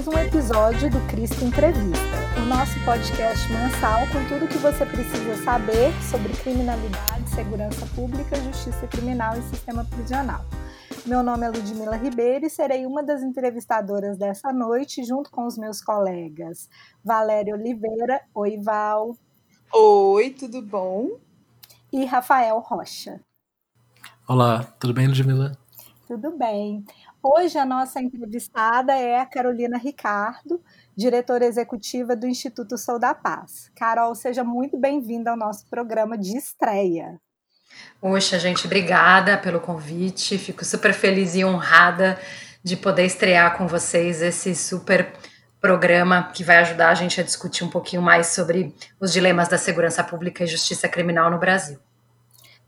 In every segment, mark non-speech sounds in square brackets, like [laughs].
mais um episódio do Cristo Entrevista, o nosso podcast mensal com tudo o que você precisa saber sobre criminalidade, segurança pública, justiça criminal e sistema prisional. Meu nome é Ludmila Ribeiro e serei uma das entrevistadoras dessa noite, junto com os meus colegas Valéria Oliveira. Oi, Val. Oi, tudo bom? E Rafael Rocha. Olá, tudo bem, Ludmila? Tudo bem. Hoje a nossa entrevistada é a Carolina Ricardo, diretora executiva do Instituto Sou da Paz. Carol, seja muito bem-vinda ao nosso programa de estreia. Poxa, gente, obrigada pelo convite. Fico super feliz e honrada de poder estrear com vocês esse super programa que vai ajudar a gente a discutir um pouquinho mais sobre os dilemas da segurança pública e justiça criminal no Brasil.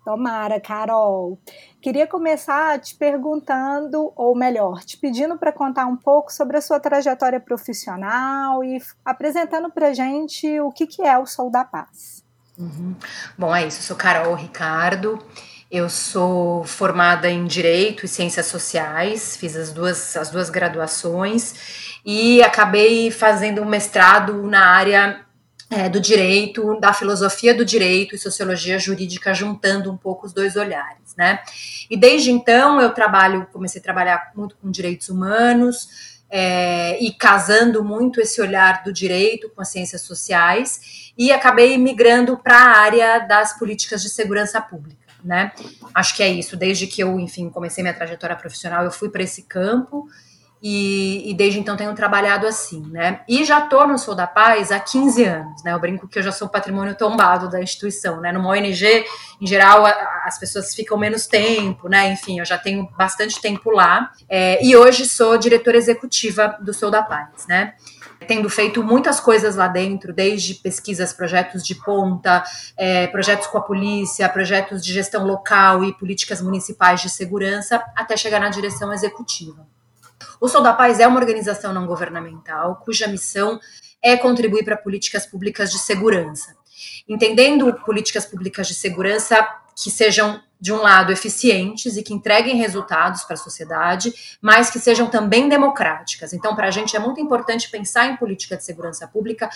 Tomara, Carol. Queria começar te perguntando, ou melhor, te pedindo para contar um pouco sobre a sua trajetória profissional e apresentando para gente o que, que é o Sou da Paz. Uhum. Bom, é isso. Eu sou Carol Ricardo. Eu sou formada em Direito e Ciências Sociais, fiz as duas, as duas graduações e acabei fazendo um mestrado na área é, do direito, da filosofia do direito e sociologia jurídica, juntando um pouco os dois olhares, né? E desde então eu trabalho, comecei a trabalhar muito com direitos humanos é, e casando muito esse olhar do direito com as ciências sociais e acabei migrando para a área das políticas de segurança pública. Né? Acho que é isso. Desde que eu, enfim, comecei minha trajetória profissional, eu fui para esse campo e, e, desde então tenho trabalhado assim, né? E já estou no Sou da Paz há 15 anos, né? Eu brinco que eu já sou patrimônio tombado da instituição, né? Numa ONG, em geral, a, as pessoas ficam menos tempo, né? Enfim, eu já tenho bastante tempo lá. É, e hoje sou diretora executiva do Sou da Paz, né? Tendo feito muitas coisas lá dentro, desde pesquisas, projetos de ponta, é, projetos com a polícia, projetos de gestão local e políticas municipais de segurança, até chegar na direção executiva. O Sol da Paz é uma organização não governamental cuja missão é contribuir para políticas públicas de segurança. Entendendo políticas públicas de segurança que sejam, de um lado, eficientes e que entreguem resultados para a sociedade, mas que sejam também democráticas. Então, para a gente é muito importante pensar em política de segurança pública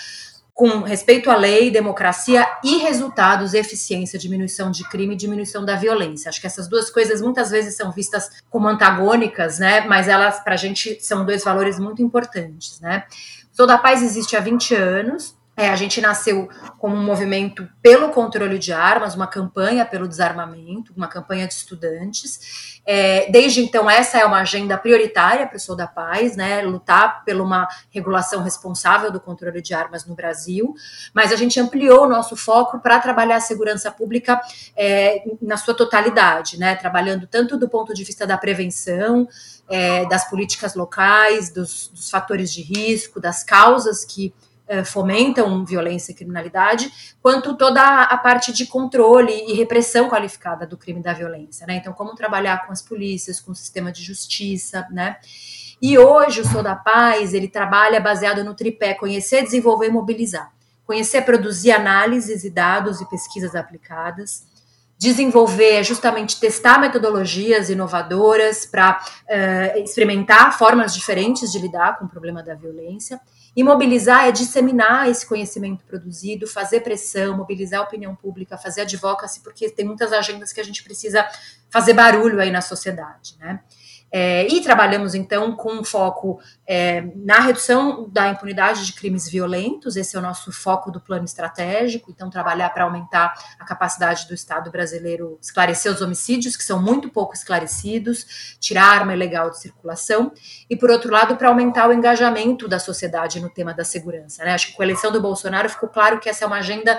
com respeito à lei, democracia e resultados, eficiência, diminuição de crime e diminuição da violência. Acho que essas duas coisas muitas vezes são vistas como antagônicas, né? Mas elas, para a gente, são dois valores muito importantes, né? Sou da Paz existe há 20 anos, é, a gente nasceu como um movimento pelo controle de armas, uma campanha pelo desarmamento, uma campanha de estudantes. É, desde então, essa é uma agenda prioritária para o Sou da Paz, né? Lutar por uma regulação responsável do controle de armas no Brasil. Mas a gente ampliou o nosso foco para trabalhar a segurança pública é, na sua totalidade, né? Trabalhando tanto do ponto de vista da prevenção, é, das políticas locais, dos, dos fatores de risco, das causas que fomentam violência e criminalidade, quanto toda a parte de controle e repressão qualificada do crime e da violência, né? Então, como trabalhar com as polícias, com o sistema de justiça, né? E hoje o Sou da Paz, ele trabalha baseado no tripé conhecer, desenvolver e mobilizar. Conhecer, produzir análises e dados e pesquisas aplicadas. Desenvolver é justamente testar metodologias inovadoras para uh, eh, experimentar formas diferentes de lidar com o problema da violência e mobilizar é disseminar esse conhecimento produzido, fazer pressão, mobilizar a opinião pública, fazer advocacy, porque tem muitas agendas que a gente precisa fazer barulho aí na sociedade, né? É, e trabalhamos então com foco é, na redução da impunidade de crimes violentos, esse é o nosso foco do plano estratégico. Então, trabalhar para aumentar a capacidade do Estado brasileiro esclarecer os homicídios, que são muito pouco esclarecidos, tirar arma ilegal de circulação, e por outro lado, para aumentar o engajamento da sociedade no tema da segurança. Né? Acho que com a eleição do Bolsonaro ficou claro que essa é uma agenda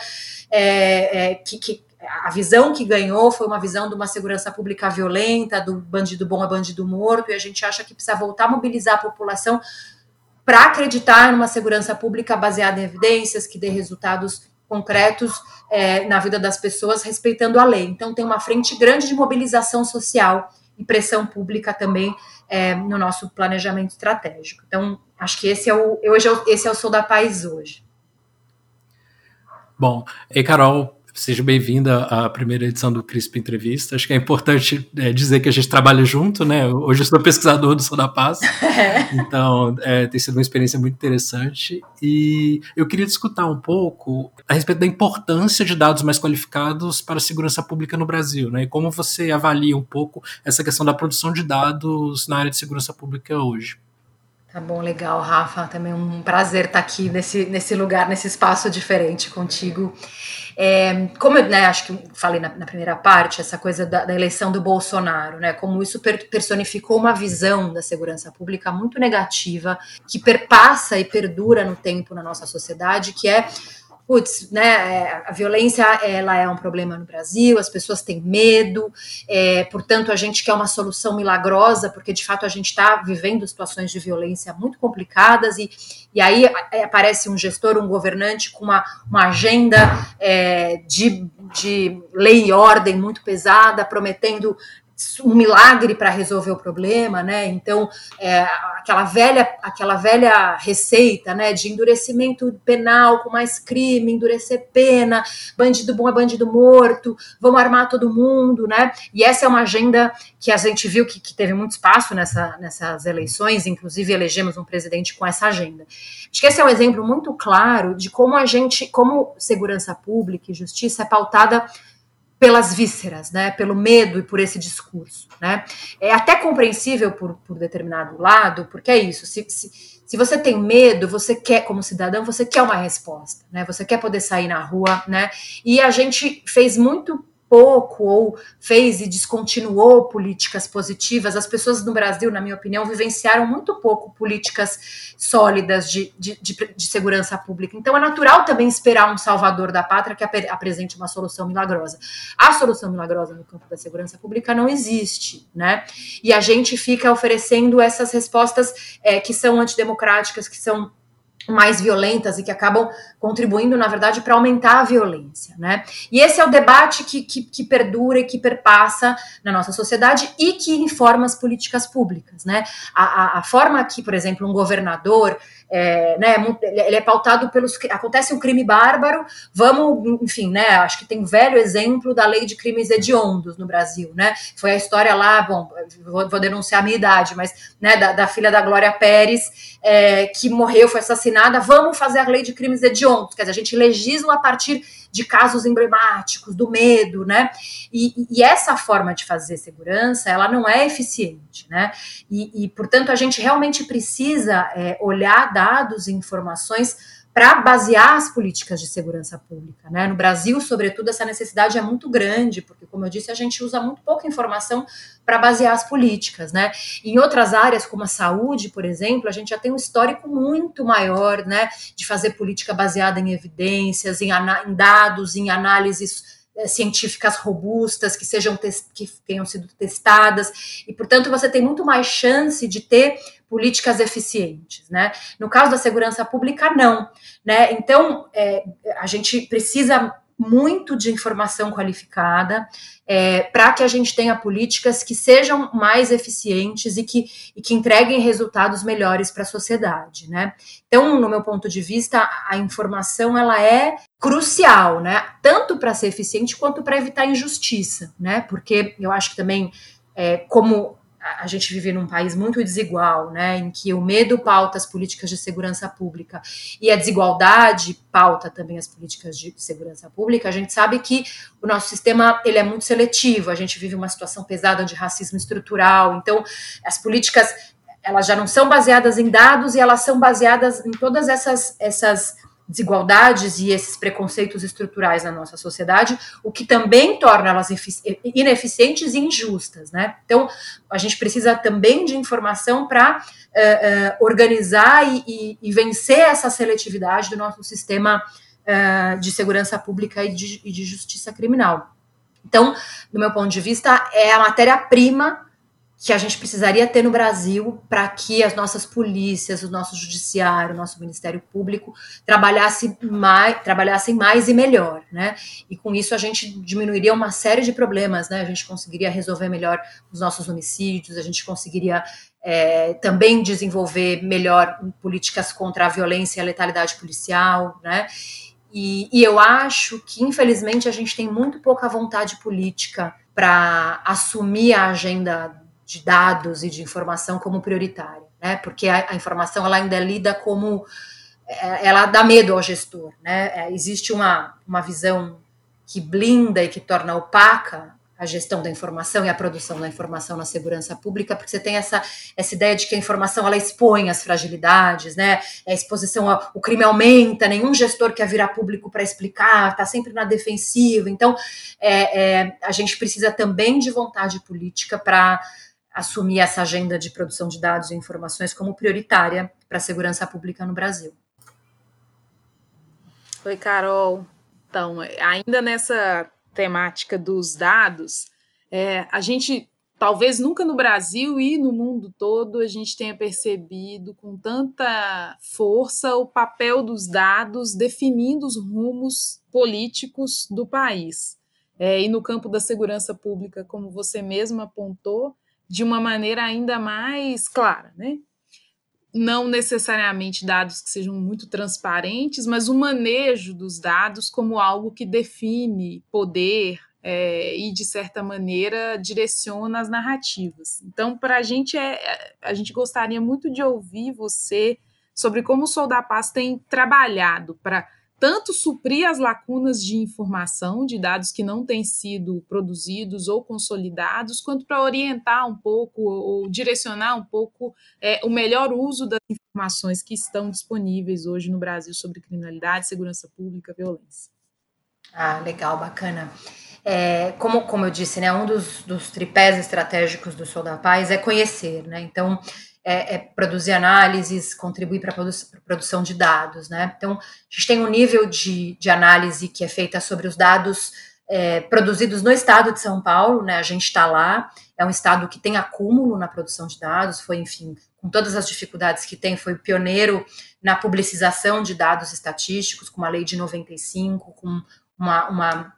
é, é que, que a visão que ganhou foi uma visão de uma segurança pública violenta, do bandido bom a bandido morto, e a gente acha que precisa voltar a mobilizar a população para acreditar numa segurança pública baseada em evidências, que dê resultados concretos é, na vida das pessoas, respeitando a lei. Então, tem uma frente grande de mobilização social e pressão pública também é, no nosso planejamento estratégico. Então, acho que esse é o, hoje, esse é o Sou da Paz hoje. Bom, e Carol, Seja bem-vinda à primeira edição do CRISP Entrevista. Acho que é importante é, dizer que a gente trabalha junto, né? Hoje eu sou pesquisador do Sou da Paz, [laughs] então é, tem sido uma experiência muito interessante. E eu queria discutir um pouco a respeito da importância de dados mais qualificados para a segurança pública no Brasil, né? E como você avalia um pouco essa questão da produção de dados na área de segurança pública hoje. Tá bom, legal, Rafa. Também um prazer estar aqui nesse, nesse lugar, nesse espaço diferente contigo. É, como eu né, acho que falei na, na, primeira parte, essa coisa da, da, eleição do Bolsonaro, né? Como isso per, personificou uma visão da segurança pública muito negativa, que perpassa e perdura no tempo na nossa sociedade, que é putz, né, é, a violência ela é um problema no Brasil, as pessoas têm medo, é, portanto a gente quer uma solução milagrosa, porque de fato a gente está vivendo situações de violência muito complicadas e, e aí é, aparece um gestor, um governante com uma, uma agenda é, de, de lei e ordem muito pesada, prometendo um milagre para resolver o problema, né? Então, é, aquela velha aquela velha receita, né, de endurecimento penal com mais crime, endurecer pena, bandido bom é bandido morto, vamos armar todo mundo, né? E essa é uma agenda que a gente viu que, que teve muito espaço nessa, nessas eleições, inclusive elegemos um presidente com essa agenda. Acho que esse é um exemplo muito claro de como a gente, como segurança pública e justiça é pautada pelas vísceras, né, pelo medo e por esse discurso, né. É até compreensível por, por determinado lado, porque é isso. Se, se, se, você tem medo, você quer, como cidadão, você quer uma resposta, né. Você quer poder sair na rua, né. E a gente fez muito pouco ou fez e descontinuou políticas positivas. As pessoas no Brasil, na minha opinião, vivenciaram muito pouco políticas sólidas de, de, de, de segurança pública. Então é natural também esperar um salvador da pátria que ap apresente uma solução milagrosa. A solução milagrosa no campo da segurança pública não existe, né? E a gente fica oferecendo essas respostas é, que são antidemocráticas, que são mais violentas e que acabam contribuindo, na verdade, para aumentar a violência, né? E esse é o debate que, que, que, perdura e que perpassa na nossa sociedade e que informa as políticas públicas, né? A, a, a forma que, por exemplo, um governador é, né, ele é pautado pelos. Acontece um crime bárbaro, vamos, enfim, né? Acho que tem um velho exemplo da lei de crimes hediondos no Brasil, né? Foi a história lá, bom, vou, vou denunciar a minha idade, mas né, da, da filha da Glória Pérez, é, que morreu, foi assassinada, vamos fazer a lei de crimes hediondos. Quer dizer, a gente legisla a partir de casos emblemáticos, do medo, né? E, e, essa forma de fazer segurança, ela não é eficiente, né? E, e portanto, a gente realmente precisa é, olhar dados e informações para basear as políticas de segurança pública. Né? No Brasil, sobretudo, essa necessidade é muito grande, porque, como eu disse, a gente usa muito pouca informação para basear as políticas. Né? Em outras áreas, como a saúde, por exemplo, a gente já tem um histórico muito maior né, de fazer política baseada em evidências, em, em dados, em análises eh, científicas robustas que sejam que tenham sido testadas e portanto você tem muito mais chance de ter políticas eficientes, né? No caso da segurança pública, não, né? Então, é, a gente precisa muito de informação qualificada é, para que a gente tenha políticas que sejam mais eficientes e que, e que entreguem resultados melhores para a sociedade, né? Então, no meu ponto de vista, a informação ela é crucial, né? Tanto para ser eficiente quanto para evitar injustiça, né? Porque eu acho que também é, como a gente vive num país muito desigual, né, em que o medo pauta as políticas de segurança pública e a desigualdade pauta também as políticas de segurança pública, a gente sabe que o nosso sistema ele é muito seletivo, a gente vive uma situação pesada de racismo estrutural, então as políticas elas já não são baseadas em dados e elas são baseadas em todas essas essas desigualdades e esses preconceitos estruturais na nossa sociedade, o que também torna elas ineficientes e injustas, né? Então, a gente precisa também de informação para uh, uh, organizar e, e, e, vencer essa seletividade do nosso sistema uh, de segurança pública e de, e de justiça criminal. Então, do meu ponto de vista, é a matéria-prima que a gente precisaria ter no Brasil para que as nossas polícias, o nosso judiciário, o nosso Ministério Público trabalhassem mais, trabalhassem mais e melhor, né? E com isso a gente diminuiria uma série de problemas, né? A gente conseguiria resolver melhor os nossos homicídios, a gente conseguiria é, também desenvolver melhor políticas contra a violência e a letalidade policial, né? E, e eu acho que, infelizmente, a gente tem muito pouca vontade política para assumir a agenda de dados e de informação como prioritária, né? Porque a, a informação ela ainda é lida como é, ela dá medo ao gestor, né? É, existe uma, uma visão que blinda e que torna opaca a gestão da informação e a produção da informação na segurança pública, porque você tem essa, essa ideia de que a informação ela expõe as fragilidades, né? A exposição, ao, o crime aumenta, nenhum gestor quer virar público para explicar, está sempre na defensiva. Então, é, é, a gente precisa também de vontade política para assumir essa agenda de produção de dados e informações como prioritária para a segurança pública no Brasil. Oi, Carol. Então, ainda nessa temática dos dados, é, a gente talvez nunca no Brasil e no mundo todo a gente tenha percebido com tanta força o papel dos dados definindo os rumos políticos do país. É, e no campo da segurança pública, como você mesmo apontou, de uma maneira ainda mais clara, né? não necessariamente dados que sejam muito transparentes, mas o manejo dos dados como algo que define poder é, e, de certa maneira, direciona as narrativas. Então, para a gente, é, é, a gente gostaria muito de ouvir você sobre como o Sou da Paz tem trabalhado para tanto suprir as lacunas de informação, de dados que não têm sido produzidos ou consolidados, quanto para orientar um pouco ou direcionar um pouco é, o melhor uso das informações que estão disponíveis hoje no Brasil sobre criminalidade, segurança pública, violência. Ah, legal, bacana. É, como, como eu disse, né, um dos, dos tripés estratégicos do Sou da Paz é conhecer, né? Então, é, é produzir análises, contribuir para a produ produção de dados, né? Então, a gente tem um nível de, de análise que é feita sobre os dados é, produzidos no estado de São Paulo, né? A gente está lá, é um estado que tem acúmulo na produção de dados, foi, enfim, com todas as dificuldades que tem, foi pioneiro na publicização de dados estatísticos, com uma lei de 95, com uma, uma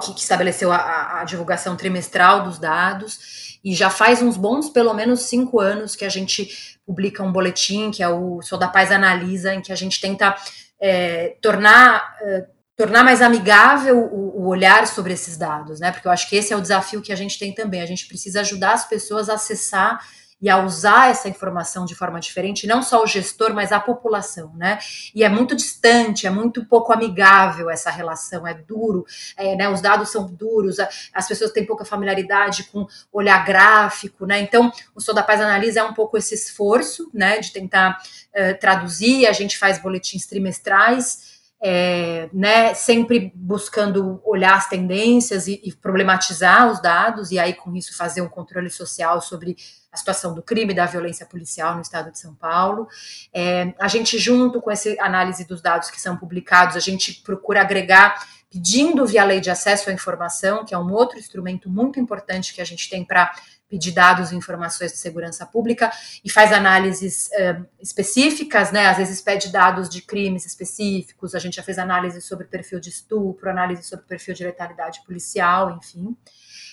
que, estabeleceu a, a, divulgação trimestral dos dados, e já faz uns bons, pelo menos cinco anos, que a gente publica um boletim, que é o Sou da Paz Analisa, em que a gente tenta é, tornar, é, tornar mais amigável o, o, olhar sobre esses dados, né? Porque eu acho que esse é o desafio que a gente tem também. A gente precisa ajudar as pessoas a acessar e a usar essa informação de forma diferente, não só o gestor, mas a população, né? E é muito distante, é muito pouco amigável essa relação, é duro, é, né? Os dados são duros, as pessoas têm pouca familiaridade com olhar gráfico, né? Então, o Sou da Paz Analisa um pouco esse esforço, né? De tentar uh, traduzir, a gente faz boletins trimestrais. É, né, sempre buscando olhar as tendências e, e, problematizar os dados, e aí com isso fazer um controle social sobre a situação do crime e da violência policial no estado de São Paulo. É, a gente, junto com essa análise dos dados que são publicados, a gente procura agregar, pedindo via lei de acesso à informação, que é um outro instrumento muito importante que a gente tem para pedir dados e informações de segurança pública e faz análises uh, específicas, né? Às vezes pede dados de crimes específicos. A gente já fez análise sobre perfil de estupro, análise sobre perfil de letalidade policial, enfim.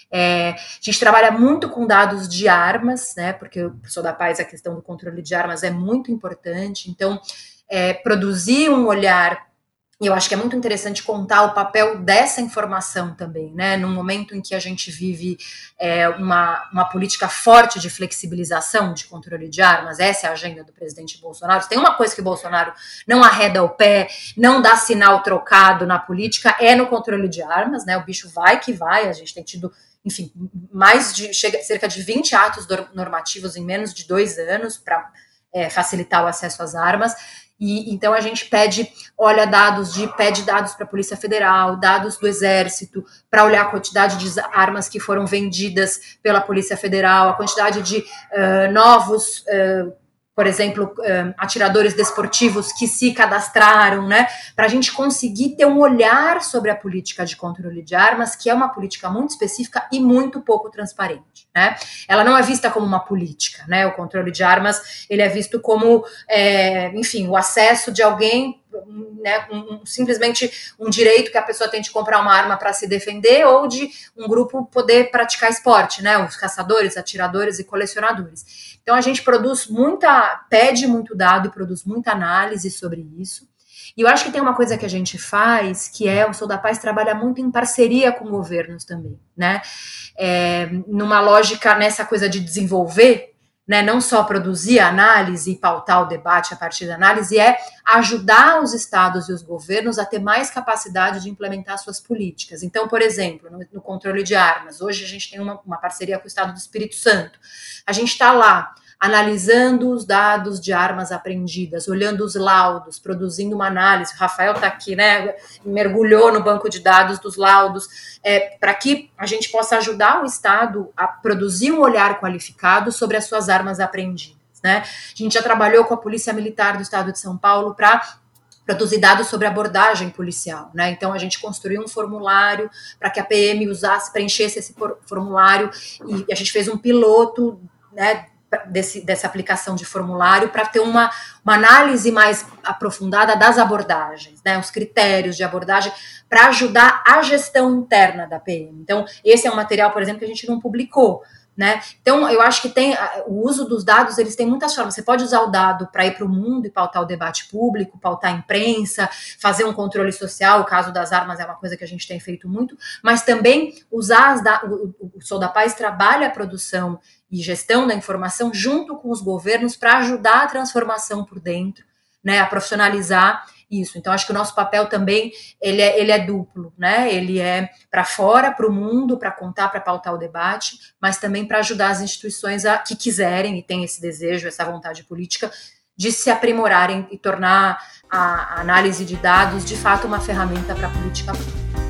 É, a gente trabalha muito com dados de armas, né? Porque o professor da paz, a questão do controle de armas é muito importante. Então, é, produzir um olhar e eu acho que é muito interessante contar o papel dessa informação também, né? Num momento em que a gente vive é, uma, uma política forte de flexibilização de controle de armas, essa é a agenda do presidente Bolsonaro. Se tem uma coisa que o Bolsonaro não arreda o pé, não dá sinal trocado na política, é no controle de armas, né? O bicho vai que vai, a gente tem tido enfim, mais de chega, cerca de 20 atos normativos em menos de dois anos para é, facilitar o acesso às armas. E então a gente pede, olha dados de, pede dados para a Polícia Federal, dados do Exército, para olhar a quantidade de armas que foram vendidas pela Polícia Federal, a quantidade de uh, novos uh, por exemplo, atiradores desportivos que se cadastraram, né, para a gente conseguir ter um olhar sobre a política de controle de armas, que é uma política muito específica e muito pouco transparente, né? Ela não é vista como uma política, né? O controle de armas ele é visto como, é, enfim, o acesso de alguém né, um, simplesmente um direito que a pessoa tem de comprar uma arma para se defender ou de um grupo poder praticar esporte, né, os caçadores, atiradores e colecionadores. Então a gente produz muita, pede muito dado e produz muita análise sobre isso. E eu acho que tem uma coisa que a gente faz, que é o Sou da Paz trabalha muito em parceria com governos também, né? É, numa lógica nessa coisa de desenvolver né, não só produzir análise e pautar o debate a partir da análise, é ajudar os estados e os governos a ter mais capacidade de implementar suas políticas. Então, por exemplo, no, no controle de armas, hoje a gente tem uma, uma parceria com o Estado do Espírito Santo. A gente está lá analisando os dados de armas apreendidas, olhando os laudos, produzindo uma análise. O Rafael está aqui, né? Mergulhou no banco de dados dos laudos, é, para que a gente possa ajudar o Estado a produzir um olhar qualificado sobre as suas armas apreendidas. Né? A gente já trabalhou com a Polícia Militar do Estado de São Paulo para produzir dados sobre abordagem policial, né? Então a gente construiu um formulário para que a PM usasse, preenchesse esse formulário e a gente fez um piloto, né? Desse, dessa aplicação de formulário para ter uma, uma análise mais aprofundada das abordagens, né, os critérios de abordagem, para ajudar a gestão interna da PM. Então, esse é um material, por exemplo, que a gente não publicou. Né? Então, eu acho que tem o uso dos dados, eles têm muitas formas. Você pode usar o dado para ir para o mundo e pautar o debate público, pautar a imprensa, fazer um controle social. O caso das armas é uma coisa que a gente tem feito muito, mas também usar as da, o, o Sou da Paz trabalha a produção e gestão da informação junto com os governos para ajudar a transformação por dentro, né, a profissionalizar isso. Então acho que o nosso papel também ele é, ele é duplo, né? Ele é para fora, para o mundo, para contar, para pautar o debate, mas também para ajudar as instituições a, que quiserem e têm esse desejo, essa vontade política de se aprimorarem e tornar a análise de dados de fato uma ferramenta para a política pública.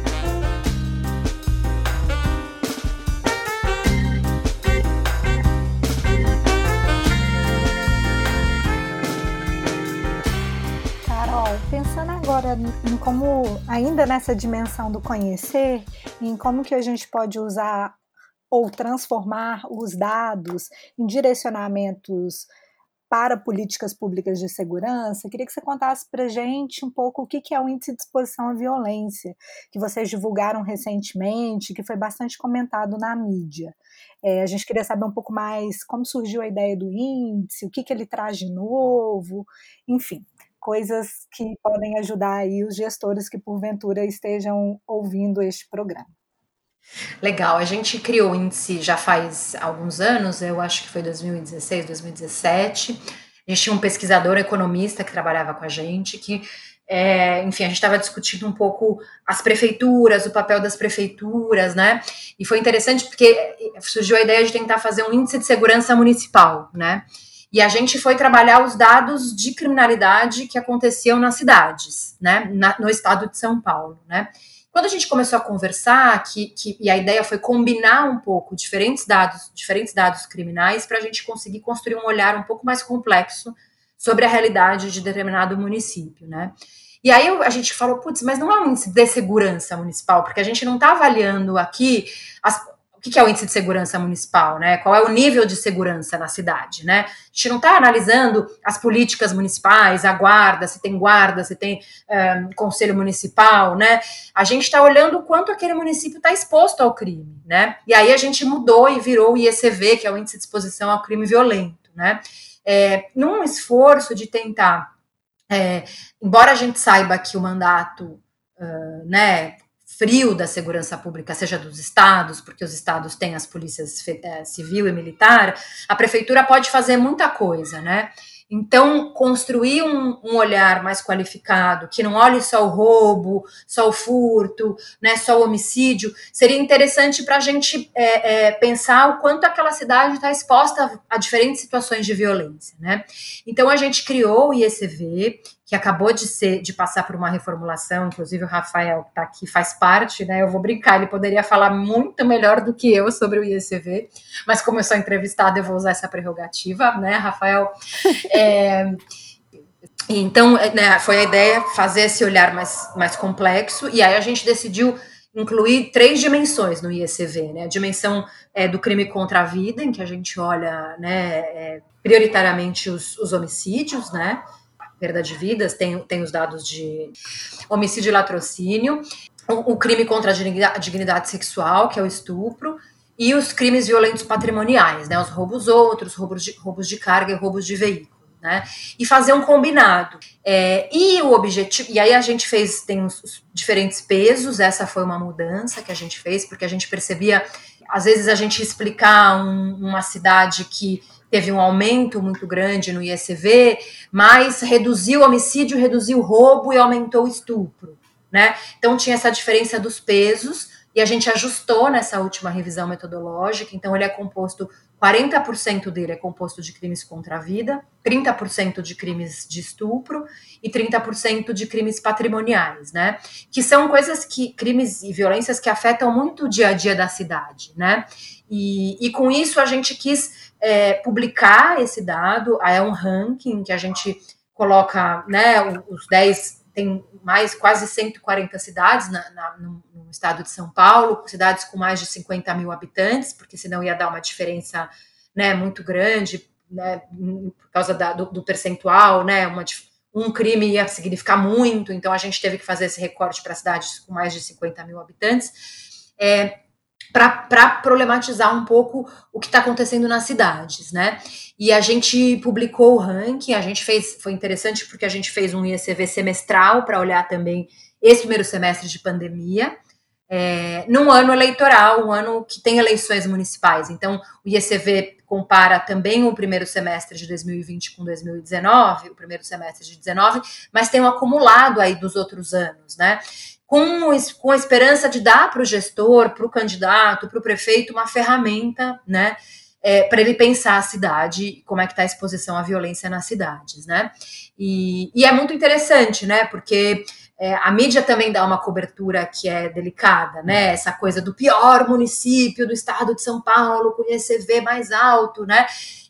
Agora em como, ainda nessa dimensão do conhecer, em como que a gente pode usar ou transformar os dados em direcionamentos para políticas públicas de segurança, queria que você contasse para gente um pouco o que é o índice de exposição à violência, que vocês divulgaram recentemente, que foi bastante comentado na mídia. É, a gente queria saber um pouco mais como surgiu a ideia do índice, o que, que ele traz de novo, enfim coisas que podem ajudar aí os gestores que porventura estejam ouvindo este programa. Legal, a gente criou o índice já faz alguns anos, eu acho que foi 2016, 2017. A gente tinha um pesquisador economista que trabalhava com a gente, que, é, enfim, a gente estava discutindo um pouco as prefeituras, o papel das prefeituras, né? E foi interessante porque surgiu a ideia de tentar fazer um índice de segurança municipal, né? E a gente foi trabalhar os dados de criminalidade que aconteciam nas cidades, né, na, no estado de São Paulo, né. Quando a gente começou a conversar, que, que, e a ideia foi combinar um pouco diferentes dados, diferentes dados criminais, para a gente conseguir construir um olhar um pouco mais complexo sobre a realidade de determinado município, né. E aí a gente falou, putz, mas não é um índice de segurança municipal, porque a gente não está avaliando aqui as, o que é o índice de segurança municipal, né? Qual é o nível de segurança na cidade, né? A gente não está analisando as políticas municipais, a guarda, se tem guarda, se tem um, conselho municipal, né? A gente está olhando o quanto aquele município está exposto ao crime, né? E aí a gente mudou e virou o IECV, que é o índice de exposição ao crime violento, né? É, num esforço de tentar, é, embora a gente saiba que o mandato, uh, né, frio da segurança pública, seja dos estados, porque os estados têm as polícias é, civil e militar, a prefeitura pode fazer muita coisa, né? Então, construir um, um, olhar mais qualificado, que não olhe só o roubo, só o furto, né, só o homicídio, seria interessante para a gente é, é, pensar o quanto aquela cidade está exposta a, a, diferentes situações de violência. Né? Então, a gente criou o IECV, que acabou de ser de passar por uma reformulação, inclusive o Rafael que está aqui faz parte, né? Eu vou brincar, ele poderia falar muito melhor do que eu sobre o IECV, mas como eu sou entrevistada, eu vou usar essa prerrogativa, né, Rafael? [laughs] É, então, né, foi a ideia fazer esse olhar mais, mais complexo, e aí a gente decidiu incluir três dimensões no IECV, né? A dimensão é, do crime contra a vida, em que a gente olha, né, é, prioritariamente os, os homicídios, né? Perda de vidas, tem, tem os dados de homicídio e latrocínio, o, o crime contra a dignidade, sexual, que é o estupro, e os crimes violentos patrimoniais, né, os roubos outros, roubos de, roubos de carga e roubos de veículo. né? E fazer um combinado. É, e o objetivo, e aí a gente fez, tem os diferentes pesos, essa foi uma mudança que a gente fez, porque a gente percebia, às vezes a gente explicar um, uma cidade que teve um aumento muito grande no ISV, mas reduziu o homicídio, reduziu o roubo e aumentou o estupro, né? Então tinha essa diferença dos pesos, e a gente ajustou nessa última revisão metodológica, então ele é composto 40% dele é composto de crimes contra a vida, 30% de crimes de estupro e 30% de crimes patrimoniais, né? Que são coisas que, crimes e violências que afetam muito o dia a dia da cidade, né? E, e com isso a gente quis é, publicar esse dado, é um ranking que a gente coloca, né, os 10, tem mais quase 140 cidades na, na, no, estado de São Paulo, cidades com mais de 50 mil habitantes, porque senão ia dar uma diferença né, muito grande, né, por causa da, do, do, percentual, né, uma, um crime ia significar muito, então a gente teve que fazer esse recorte para cidades com mais de 50 mil habitantes, é, para problematizar um pouco o que está acontecendo nas cidades, né? E a gente publicou o ranking, a gente fez, foi interessante porque a gente fez um IECV semestral para olhar também esse primeiro semestre de pandemia, é, num ano eleitoral, um ano que tem eleições municipais. Então, o IECV compara também o primeiro semestre de 2020 com 2019, o primeiro semestre de 19, mas tem um acumulado aí dos outros anos, né? Com, com a esperança de dar para o gestor, para o candidato, para o prefeito uma ferramenta, né? É, para ele pensar a cidade, como é que está a exposição à violência nas cidades, né? E, e é muito interessante, né? Porque é, a mídia também dá uma cobertura que é delicada, né? Essa coisa do pior município do estado de São Paulo, com ICV mais alto, né?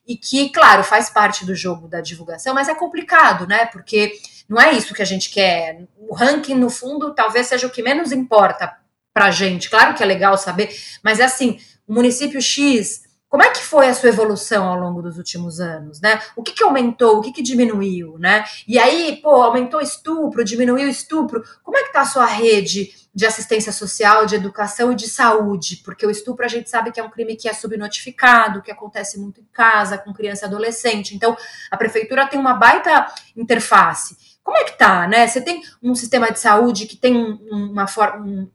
E que, claro, faz parte do jogo da divulgação, mas é complicado, né? Porque não é isso que a gente quer. O ranking, no fundo, talvez seja o que menos importa para a gente. Claro que é legal saber, mas é assim: o município X como é que foi a sua evolução ao longo dos últimos anos, né? O que, que aumentou, o que, que diminuiu, né? E aí, pô, aumentou estupro, diminuiu estupro. Como é que tá a sua rede de assistência social, de educação e de saúde? Porque o estupro a gente sabe que é um crime que é subnotificado, que acontece muito em casa, com criança e adolescente. Então, a prefeitura tem uma baita interface. Como é que tá, né? Você tem um sistema de saúde que tem uma forma,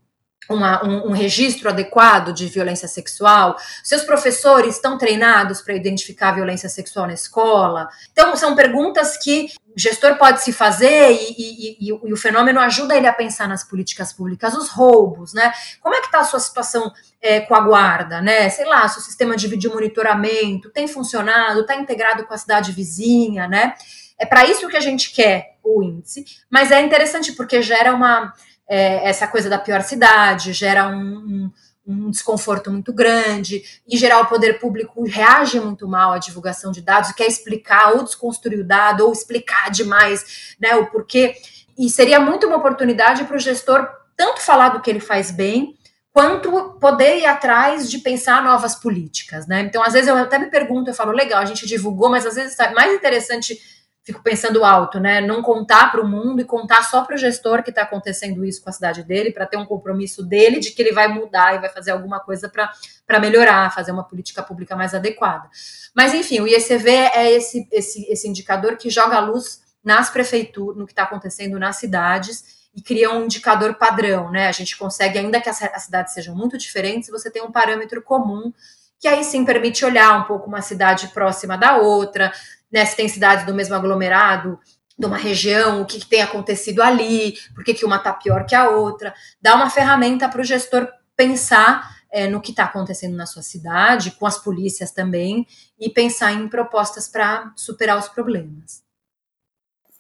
uma, um, um, registro adequado de violência sexual? Seus professores estão treinados para identificar violência sexual na escola? Então, são perguntas que o gestor pode se fazer e, e, e, e o fenômeno ajuda ele a pensar nas políticas públicas, os roubos, né? Como é que está a sua situação é, com a guarda, né? Sei lá, seu sistema de vídeo monitoramento tem funcionado, está integrado com a cidade vizinha, né? É para isso que a gente quer o índice, mas é interessante porque gera uma é, essa coisa da pior cidade, gera um, um, um, desconforto muito grande. Em geral, o poder público reage muito mal à divulgação de dados, quer explicar ou desconstruir o dado, ou explicar demais né, o porquê. E seria muito uma oportunidade para o gestor tanto falar do que ele faz bem, quanto poder ir atrás de pensar novas políticas, né? Então, às vezes eu até me pergunto, eu falo, legal, a gente divulgou, mas às vezes é mais interessante fico pensando alto, né? Não contar para o mundo e contar só para o gestor que está acontecendo isso com a cidade dele, para ter um compromisso dele de que ele vai mudar e vai fazer alguma coisa para melhorar, fazer uma política pública mais adequada. Mas, enfim, o IECV é esse, esse, esse indicador que joga a luz nas prefeituras, no que está acontecendo nas cidades e cria um indicador padrão, né? A gente consegue, ainda que as, as cidades sejam muito diferentes, você tem um parâmetro comum que aí sim permite olhar um pouco uma cidade próxima da outra, né, se tem cidades do mesmo aglomerado, de uma região, o que, que tem acontecido ali, por que, que uma está pior que a outra, dá uma ferramenta para o gestor pensar é, no que está acontecendo na sua cidade, com as polícias também, e pensar em propostas para superar os problemas.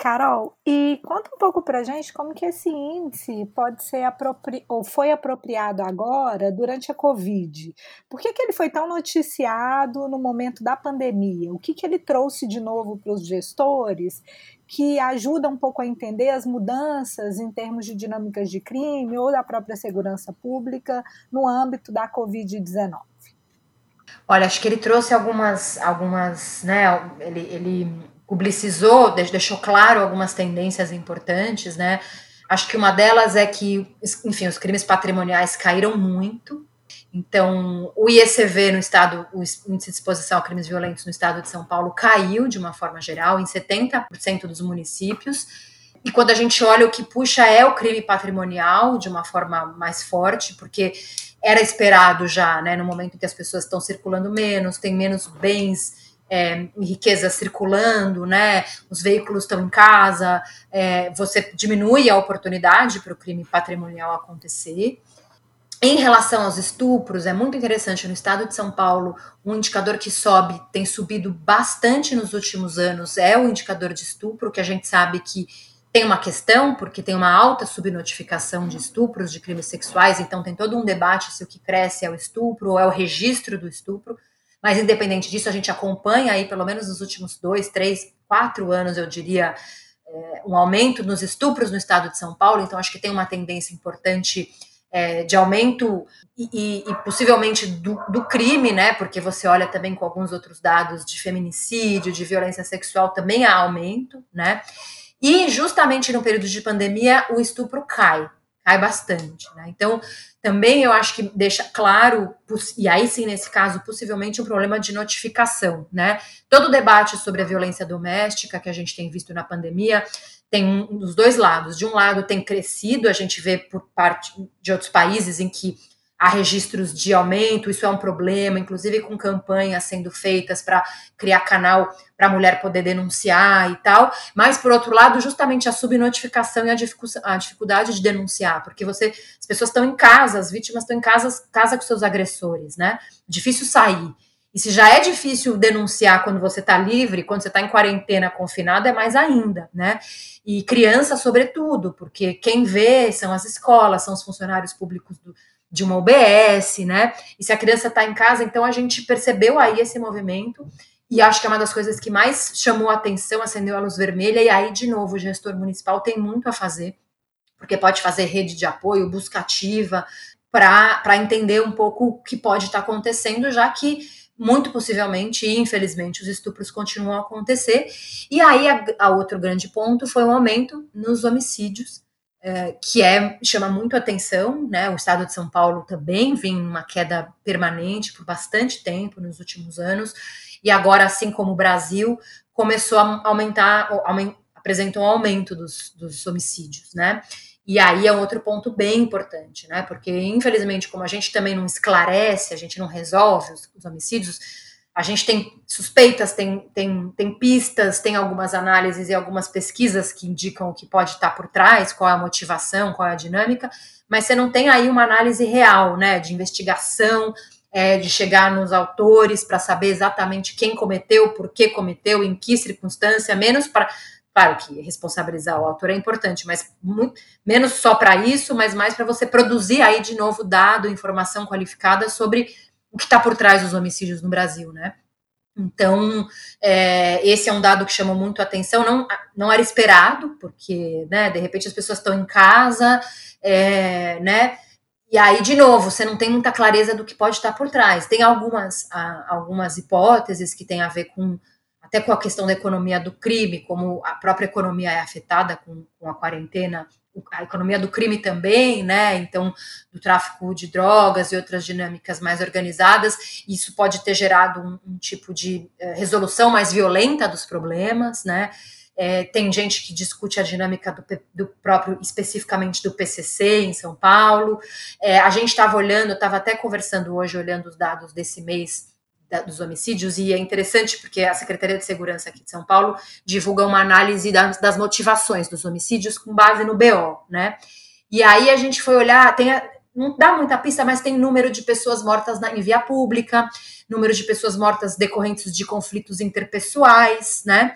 Carol, e conta um pouco para gente como que esse índice pode ser apropri... ou foi apropriado agora durante a Covid. Por que, que ele foi tão noticiado no momento da pandemia? O que, que ele trouxe de novo para os gestores que ajuda um pouco a entender as mudanças em termos de dinâmicas de crime ou da própria segurança pública no âmbito da Covid-19? Olha, acho que ele trouxe algumas, algumas, né? Ele, ele publicizou, deixou claro algumas tendências importantes, né? Acho que uma delas é que, enfim, os crimes patrimoniais caíram muito Então, o IECV no estado, o índice de exposição a crimes violentos no estado de São Paulo caiu de uma forma geral em 70% dos municípios. E quando a gente olha o que puxa é o crime patrimonial de uma forma mais forte, porque era esperado já, né, no momento em que as pessoas estão circulando menos, tem menos bens é, riqueza circulando, né, os veículos estão em casa, é, você diminui a oportunidade para o crime patrimonial acontecer. Em relação aos estupros, é muito interessante no estado de São Paulo, um indicador que sobe, tem subido bastante nos últimos anos, é o indicador de estupro, que a gente sabe que tem uma questão, porque tem uma alta subnotificação de estupros, de crimes sexuais, então tem todo um debate se o que cresce é o estupro ou é o registro do estupro. Mas independente disso, a gente acompanha aí, pelo menos nos últimos dois, três, quatro anos, eu diria, é, um aumento nos estupros no estado de São Paulo, então acho que tem uma tendência importante é, de aumento e, e possivelmente do, do, crime, né? Porque você olha também com alguns outros dados de feminicídio, de violência sexual, também há aumento, né? E justamente no período de pandemia o estupro cai, cai bastante, né? Então também eu acho que deixa claro, e aí sim, nesse caso, possivelmente um problema de notificação, né? Todo o debate sobre a violência doméstica que a gente tem visto na pandemia tem um dos dois lados. De um lado, tem crescido, a gente vê por parte de outros países em que há registros de aumento, isso é um problema, inclusive com campanhas sendo feitas para criar canal para a mulher poder denunciar e tal. Mas, por outro lado, justamente a subnotificação e a, a dificuldade de denunciar, porque você, as pessoas estão em casa, as vítimas estão em casa, casa com seus agressores, né? Difícil sair. E se já é difícil denunciar quando você está livre, quando você está em quarentena, confinado, é mais ainda, né? E criança, sobretudo, porque quem vê são as escolas, são os funcionários públicos do, de uma UBS, né? E se a criança está em casa, então a gente percebeu aí esse movimento. E acho que é uma das coisas que mais chamou a atenção, acendeu a luz vermelha. E aí, de novo, o gestor municipal tem muito a fazer, porque pode fazer rede de apoio, busca ativa, para entender um pouco o que pode estar tá acontecendo, já que muito possivelmente e infelizmente os estupros continuam a acontecer. E aí a, a outro grande ponto foi o um aumento nos homicídios, é, que é chama muito atenção, né? O estado de São Paulo também vem uma queda permanente por bastante tempo nos últimos anos, e agora, assim como o Brasil, começou a aumentar, aument, apresentou um aumento dos, dos homicídios, né? E aí é outro ponto bem importante, né? Porque, infelizmente, como a gente também não esclarece, a gente não resolve os, os homicídios, a gente tem suspeitas, tem, tem, tem pistas, tem algumas análises e algumas pesquisas que indicam o que pode estar por trás, qual é a motivação, qual é a dinâmica, mas você não tem aí uma análise real, né? De investigação, é, de chegar nos autores para saber exatamente quem cometeu, por que cometeu, em que circunstância, menos para Claro que responsabilizar o autor é importante, mas muito, menos só para isso, mas mais para você produzir aí de novo dado, informação qualificada sobre o que está por trás dos homicídios no Brasil, né? Então, é, esse é um dado que chamou muito atenção, não, não era esperado, porque, né, de repente as pessoas estão em casa, é, né, e aí, de novo, você não tem muita clareza do que pode estar por trás. Tem algumas, algumas hipóteses que têm a ver com até com a questão da economia do crime, como a própria economia é afetada com, com a quarentena, a economia do crime também, né? Então, do tráfico de drogas e outras dinâmicas mais organizadas, isso pode ter gerado um, um tipo de eh, resolução mais violenta dos problemas, né? É, tem gente que discute a dinâmica do, do, próprio, especificamente do PCC em São Paulo. É, a gente estava olhando, estava até conversando hoje, olhando os dados desse mês da, dos homicídios, e é interessante porque a Secretaria de Segurança aqui de São Paulo divulga uma análise das, das motivações dos homicídios com base no BO, né? E aí a gente foi olhar, tem a, não dá muita pista, mas tem número de pessoas mortas na, em via pública, número de pessoas mortas decorrentes de conflitos interpessoais, né?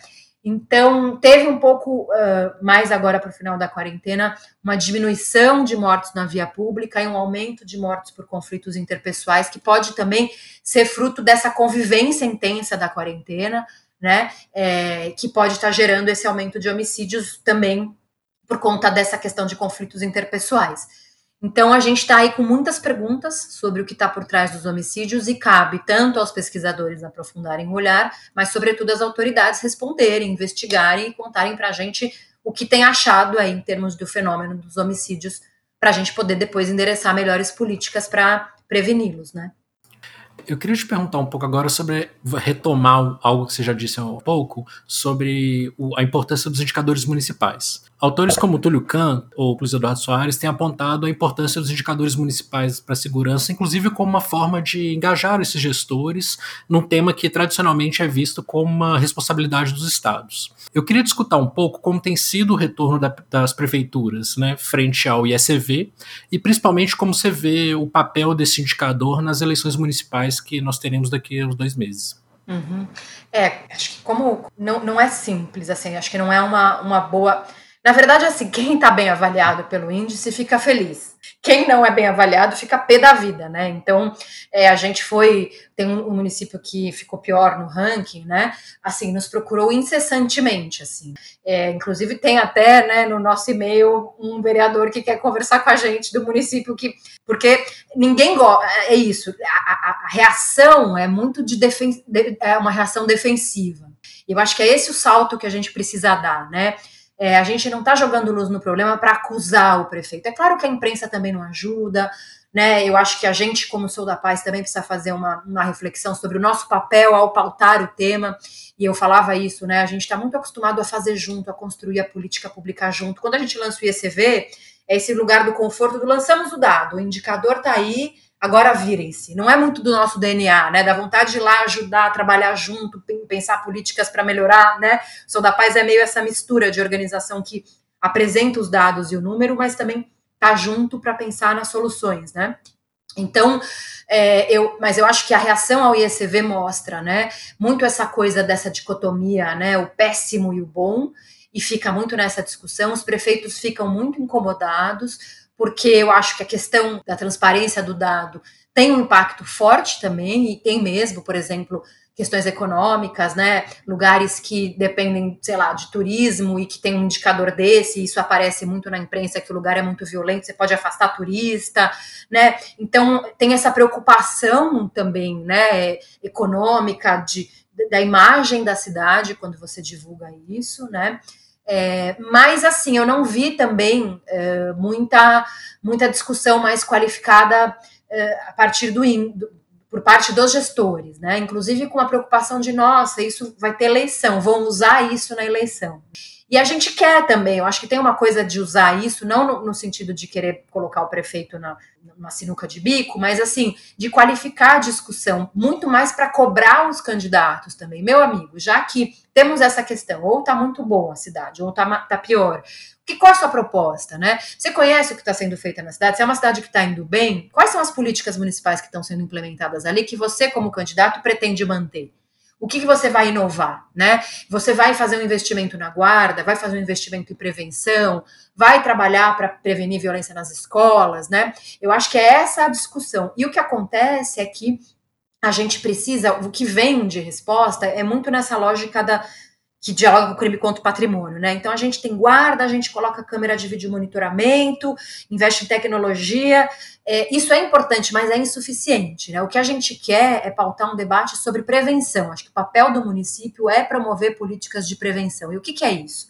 Então, teve um pouco uh, mais agora para o final da quarentena, uma diminuição de mortes na via pública e um aumento de mortes por conflitos interpessoais, que pode também ser fruto dessa convivência intensa da quarentena, né? É, que pode estar tá gerando esse aumento de homicídios também por conta dessa questão de conflitos interpessoais. Então, a gente está aí com muitas perguntas sobre o que está por trás dos homicídios e cabe tanto aos pesquisadores aprofundarem o olhar, mas, sobretudo, às autoridades responderem, investigarem e contarem para a gente o que tem achado aí em termos do fenômeno dos homicídios, para a gente poder depois endereçar melhores políticas para preveni-los, né? Eu queria te perguntar um pouco agora sobre retomar algo que você já disse há pouco sobre a importância dos indicadores municipais. Autores como Túlio Kahn ou Luiz Eduardo Soares têm apontado a importância dos indicadores municipais para a segurança, inclusive como uma forma de engajar esses gestores num tema que tradicionalmente é visto como uma responsabilidade dos estados. Eu queria discutir um pouco como tem sido o retorno da, das prefeituras né, frente ao ISV e principalmente como você vê o papel desse indicador nas eleições municipais que nós teremos daqui a uns dois meses. Uhum. É, acho que como não, não é simples, assim, acho que não é uma, uma boa na verdade, assim, quem está bem avaliado pelo índice fica feliz. Quem não é bem avaliado fica pé da vida, né? Então, é, a gente foi. Tem um, um, município que ficou pior no ranking, né? Assim, nos procurou incessantemente, assim. É, inclusive, tem até, né, no nosso e-mail, um vereador que quer conversar com a gente do município que. Porque ninguém gosta. É isso. A, a, a reação é muito de, defen de, é uma reação defensiva. E eu acho que é esse o salto que a gente precisa dar, né? É, a gente não está jogando luz no problema para acusar o prefeito. É claro que a imprensa também não ajuda, né? Eu acho que a gente, como Sou da Paz, também precisa fazer uma, uma reflexão sobre o nosso papel ao pautar o tema. E eu falava isso, né? A gente está muito acostumado a fazer junto, a construir a política pública junto. Quando a gente lança o IECV, é esse lugar do conforto do lançamos o dado, o indicador está aí, agora virem-se. Não é muito do nosso DNA, né? Da vontade de ir lá ajudar, trabalhar junto, pensar políticas para melhorar, né? Sou da Paz é meio essa mistura de organização que apresenta os dados e o número, mas também tá junto para pensar nas soluções, né? Então, é, eu, mas eu acho que a reação ao IECV mostra, né, muito essa coisa dessa dicotomia, né, o péssimo e o bom, e fica muito nessa discussão. Os prefeitos ficam muito incomodados, porque eu acho que a questão da transparência do dado tem um impacto forte também, e tem mesmo, por exemplo, questões econômicas, né? Lugares que dependem, sei lá, de turismo e que tem um indicador desse, isso aparece muito na imprensa que o lugar é muito violento, você pode afastar turista, né? Então tem essa preocupação também, né, econômica de da imagem da cidade quando você divulga isso, né? É, mas assim, eu não vi também é, muita, muita discussão mais qualificada é, a partir do, do, por parte dos gestores, né? Inclusive com a preocupação de nossa, isso vai ter eleição, vão usar isso na eleição. E a gente quer também, eu acho que tem uma coisa de usar isso, não no, no sentido de querer colocar o prefeito na, numa sinuca de bico, mas assim, de qualificar a discussão, muito mais para cobrar os candidatos também. Meu amigo, já que temos essa questão, ou está muito boa a cidade, ou está tá pior. Que, qual é a sua proposta, né? Você conhece o que está sendo feito na cidade? Se é uma cidade que está indo bem, quais são as políticas municipais que estão sendo implementadas ali que você, como candidato, pretende manter? O que, que você vai inovar, né? Você vai fazer um investimento na guarda, vai fazer um investimento em prevenção, vai trabalhar para prevenir violência nas escolas, né? Eu acho que é essa a discussão. E o que acontece é que a gente precisa, o que vem de resposta é muito nessa lógica da que dialoga com o crime contra o patrimônio, né? Então a gente tem guarda, a gente coloca câmera de vídeo monitoramento, investe em tecnologia. É, isso é importante, mas é insuficiente. Né? O que a gente quer é pautar um debate sobre prevenção. Acho que o papel do município é promover políticas de prevenção. E o que, que é isso?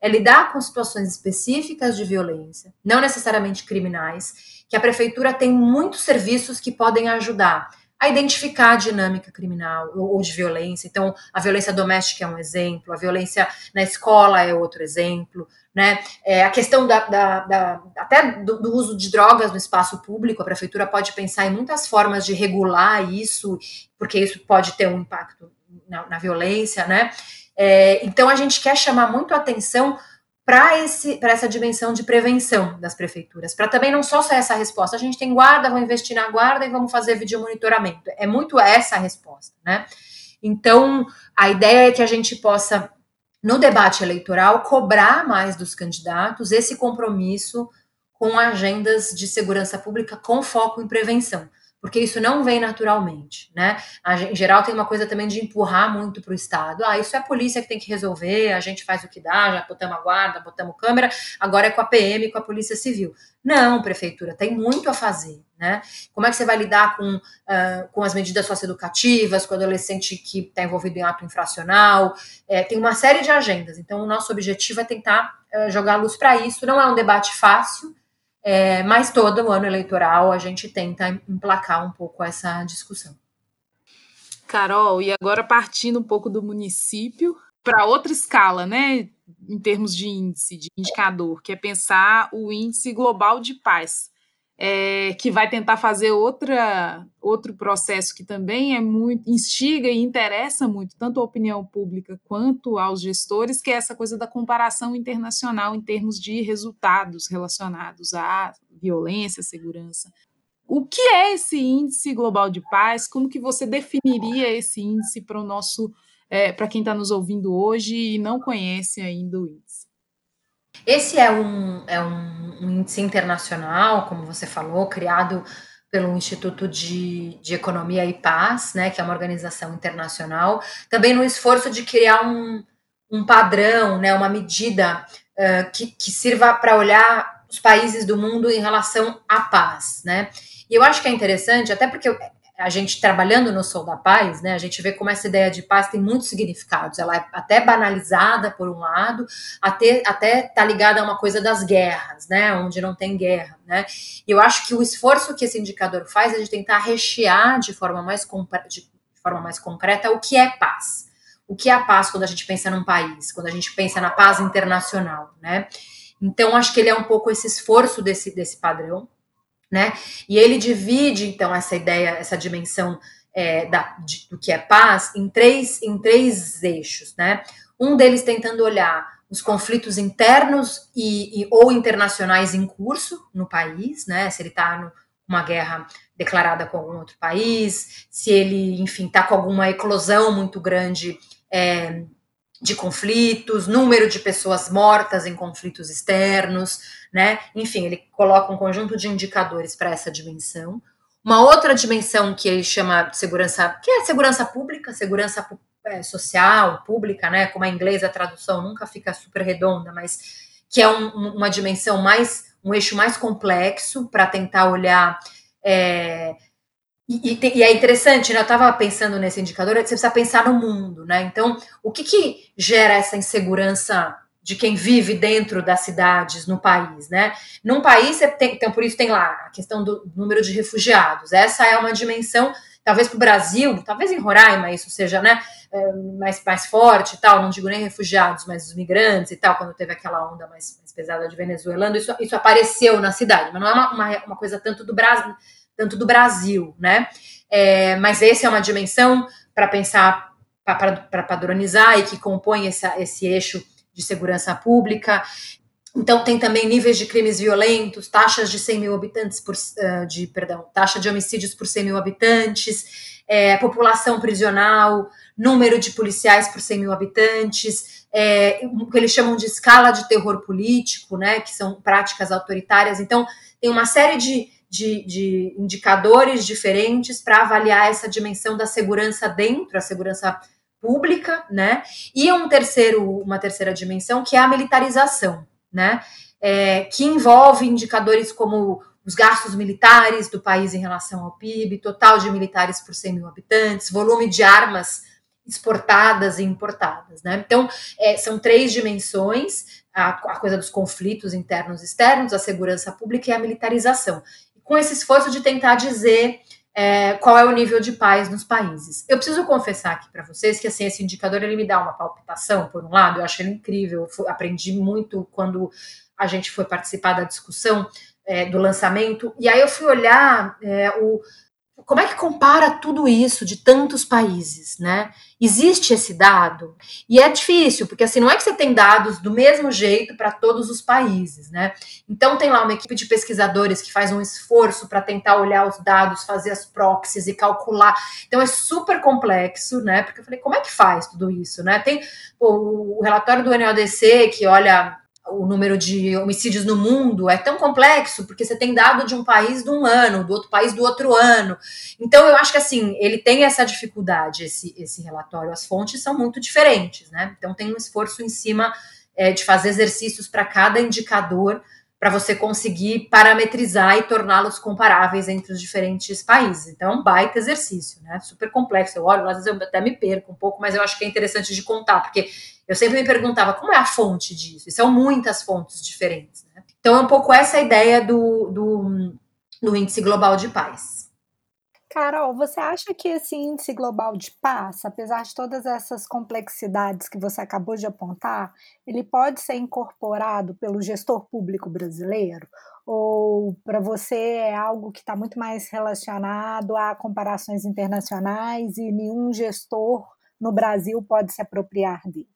É lidar com situações específicas de violência, não necessariamente criminais, que a prefeitura tem muitos serviços que podem ajudar a identificar a dinâmica criminal ou, de violência. Então, a violência doméstica é um exemplo, a violência na escola é outro exemplo, né? É, a questão da, da, da até do, do, uso de drogas no espaço público, a prefeitura pode pensar em muitas formas de regular isso, porque isso pode ter um impacto na, na violência, né? É, então, a gente quer chamar muito atenção para essa dimensão de prevenção das prefeituras, para também não só ser essa resposta, a gente tem guarda, vamos investir na guarda e vamos fazer vídeo monitoramento. É muito essa a resposta, né? Então, a ideia é que a gente possa, no debate eleitoral, cobrar mais dos candidatos esse compromisso com agendas de segurança pública com foco em prevenção porque isso não vem naturalmente, né? A, em geral tem uma coisa também de empurrar muito para o Estado. Ah, isso é a polícia que tem que resolver, a gente faz o que dá, já botamos a guarda, botamos câmera, agora é com a PM, com a Polícia Civil. Não, prefeitura, tem muito a fazer, né? Como é que você vai lidar com, uh, com as medidas socioeducativas, com o adolescente que está envolvido em ato infracional? É, tem uma série de agendas. Então, o nosso objetivo é tentar uh, jogar luz para isso. Não é um debate fácil, é, mas todo o ano eleitoral a gente tenta emplacar um pouco essa discussão. Carol, e agora partindo um pouco do município para outra escala, né, em termos de índice, de indicador, que é pensar o índice global de paz é, que vai tentar fazer outra, outro processo que também é muito instiga e interessa muito tanto a opinião pública quanto aos gestores, que é essa coisa da comparação internacional em termos de resultados relacionados à violência, segurança. O que é esse índice global de paz? Como que você definiria esse índice para o nosso, é, para quem está nos ouvindo hoje e não conhece ainda o índice? Esse é um, é um, um índice internacional, como você falou, criado pelo Instituto de, de Economia e Paz, né, que é uma organização internacional, também no esforço de criar um, um padrão, né, uma medida uh, que, que sirva para olhar os países do mundo em relação à paz, né? E eu acho que é interessante, até porque a gente trabalhando no Sol da Paz, né, a gente vê como essa ideia de paz tem muitos significados. Ela é até banalizada por um lado, até até tá ligada a uma coisa das guerras, né, onde não tem guerra, né. E eu acho que o esforço que esse indicador faz é de tentar rechear de forma mais de forma mais concreta o que é paz. O que é a paz quando a gente pensa num país, quando a gente pensa na paz internacional, né? Então acho que ele é um pouco esse esforço desse desse padrão né? E ele divide então essa ideia, essa dimensão é, da, de, do que é paz em três, em três eixos, né? Um deles tentando olhar os conflitos internos e, e ou internacionais em curso no país, né? Se ele está numa guerra declarada com algum outro país, se ele, enfim, está com alguma eclosão muito grande é, de conflitos, número de pessoas mortas em conflitos externos, né? Enfim, ele coloca um conjunto de indicadores para essa dimensão. Uma outra dimensão que ele chama de segurança, que é segurança pública, segurança é, social, pública, né? Como é em inglês a tradução nunca fica super redonda, mas que é um, uma dimensão mais, um eixo mais complexo para tentar olhar é, e, e, e, é interessante, né? Eu estava pensando nesse indicador, você precisa pensar no mundo, né? Então, o que, que gera essa insegurança de quem vive dentro das cidades no país, né? Num país, tem, então por isso tem lá a questão do número de refugiados. Essa é uma dimensão, talvez para o Brasil, talvez em Roraima isso seja, né, é, mais, mais forte e tal, não digo nem refugiados, mas os migrantes e tal, quando teve aquela onda mais, mais pesada de venezuelano, isso, isso apareceu na cidade, mas não é uma, uma, uma coisa tanto do Brasil tanto do Brasil, né? É, mas essa é uma dimensão para pensar, para padronizar e que compõe essa, esse eixo de segurança pública. Então tem também níveis de crimes violentos, taxas de 100 mil habitantes por, uh, de, perdão, taxa de homicídios por 100 mil habitantes, é, população prisional, número de policiais por 100 mil habitantes, é, o que eles chamam de escala de terror político, né, que são práticas autoritárias. Então tem uma série de de, de indicadores diferentes para avaliar essa dimensão da segurança dentro, a segurança pública, né? E um terceiro, uma terceira dimensão que é a militarização, né? É, que envolve indicadores como os gastos militares do país em relação ao PIB, total de militares por 100 mil habitantes, volume de armas exportadas e importadas, né? Então, é, são três dimensões, a, a, coisa dos conflitos internos e externos, a segurança pública e a militarização com esse esforço de tentar dizer é, qual é o nível de paz nos países. Eu preciso confessar aqui para vocês que assim, esse indicador ele me dá uma palpitação, por um lado, eu acho ele incrível, eu aprendi muito quando a gente foi participar da discussão é, do lançamento, e aí eu fui olhar é, o, como é que compara tudo isso de tantos países, né? Existe esse dado e é difícil, porque assim não é que você tem dados do mesmo jeito para todos os países, né? Então tem lá uma equipe de pesquisadores que faz um esforço para tentar olhar os dados, fazer as proxies e calcular. Então é super complexo, né? Porque eu falei, como é que faz tudo isso, né? Tem pô, o relatório do NODC que olha o número de homicídios no mundo é tão complexo, porque você tem dado de um país de um ano, do outro país do outro ano. Então, eu acho que assim, ele tem essa dificuldade, esse, esse relatório. As fontes são muito diferentes, né? Então, tem um esforço em cima é, de fazer exercícios para cada indicador para você conseguir parametrizar e torná-los comparáveis entre os diferentes países. Então, é um baita exercício, né? Super complexo. Eu olho, às vezes eu até me perco um pouco, mas eu acho que é interessante de contar, porque eu sempre me perguntava como é a fonte disso, e são muitas fontes diferentes. Né? Então é um pouco essa ideia do, do, do índice global de paz. Carol, você acha que esse índice global de paz, apesar de todas essas complexidades que você acabou de apontar, ele pode ser incorporado pelo gestor público brasileiro? Ou para você é algo que está muito mais relacionado a comparações internacionais e nenhum gestor no Brasil pode se apropriar dele?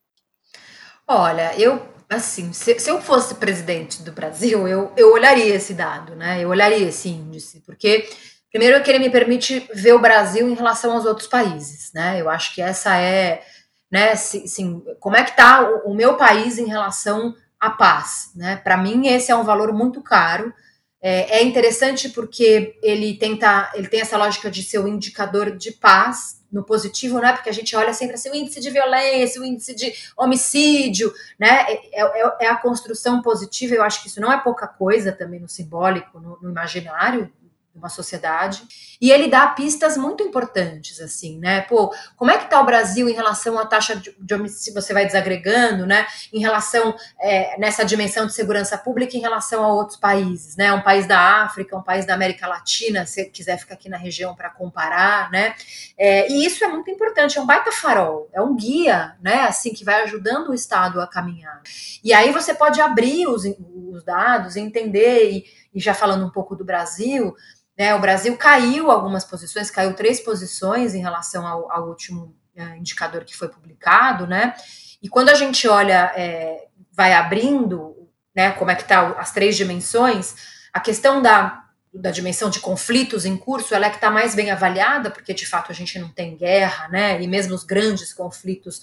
Olha, eu, assim, se, se eu fosse presidente do Brasil, eu, eu olharia esse dado, né? Eu olharia esse índice, porque Primeiro é que ele me permite ver o Brasil em relação aos outros países, né? Eu acho que essa é, né, sim, como é que está o, o, meu país em relação à paz, né? Para mim esse é um valor muito caro. É, é, interessante porque ele tenta, ele tem essa lógica de ser o indicador de paz no positivo, né? Porque a gente olha sempre assim o índice de violência, o índice de homicídio, né? É, é, é a construção positiva. Eu acho que isso não é pouca coisa também no simbólico, no, no imaginário uma sociedade, e ele dá pistas muito importantes, assim, né? Pô, como é que tá o Brasil em relação à taxa de, homicídio, você vai desagregando, né? Em relação, é, nessa dimensão de segurança pública em relação a outros países, né? Um país da África, um país da América Latina, se quiser ficar aqui na região para comparar, né? É, e isso é muito importante, é um baita farol, é um guia, né? Assim, que vai ajudando o Estado a caminhar. E aí você pode abrir os, os dados, entender, e, e já falando um pouco do Brasil, né, o Brasil caiu algumas posições, caiu três posições em relação ao, ao último é, indicador que foi publicado, né? E quando a gente olha, é, vai abrindo, né, como é que tá as três dimensões, a questão da, da dimensão de conflitos em curso, ela é que está mais bem avaliada, porque de fato a gente não tem guerra, né? E mesmo os grandes conflitos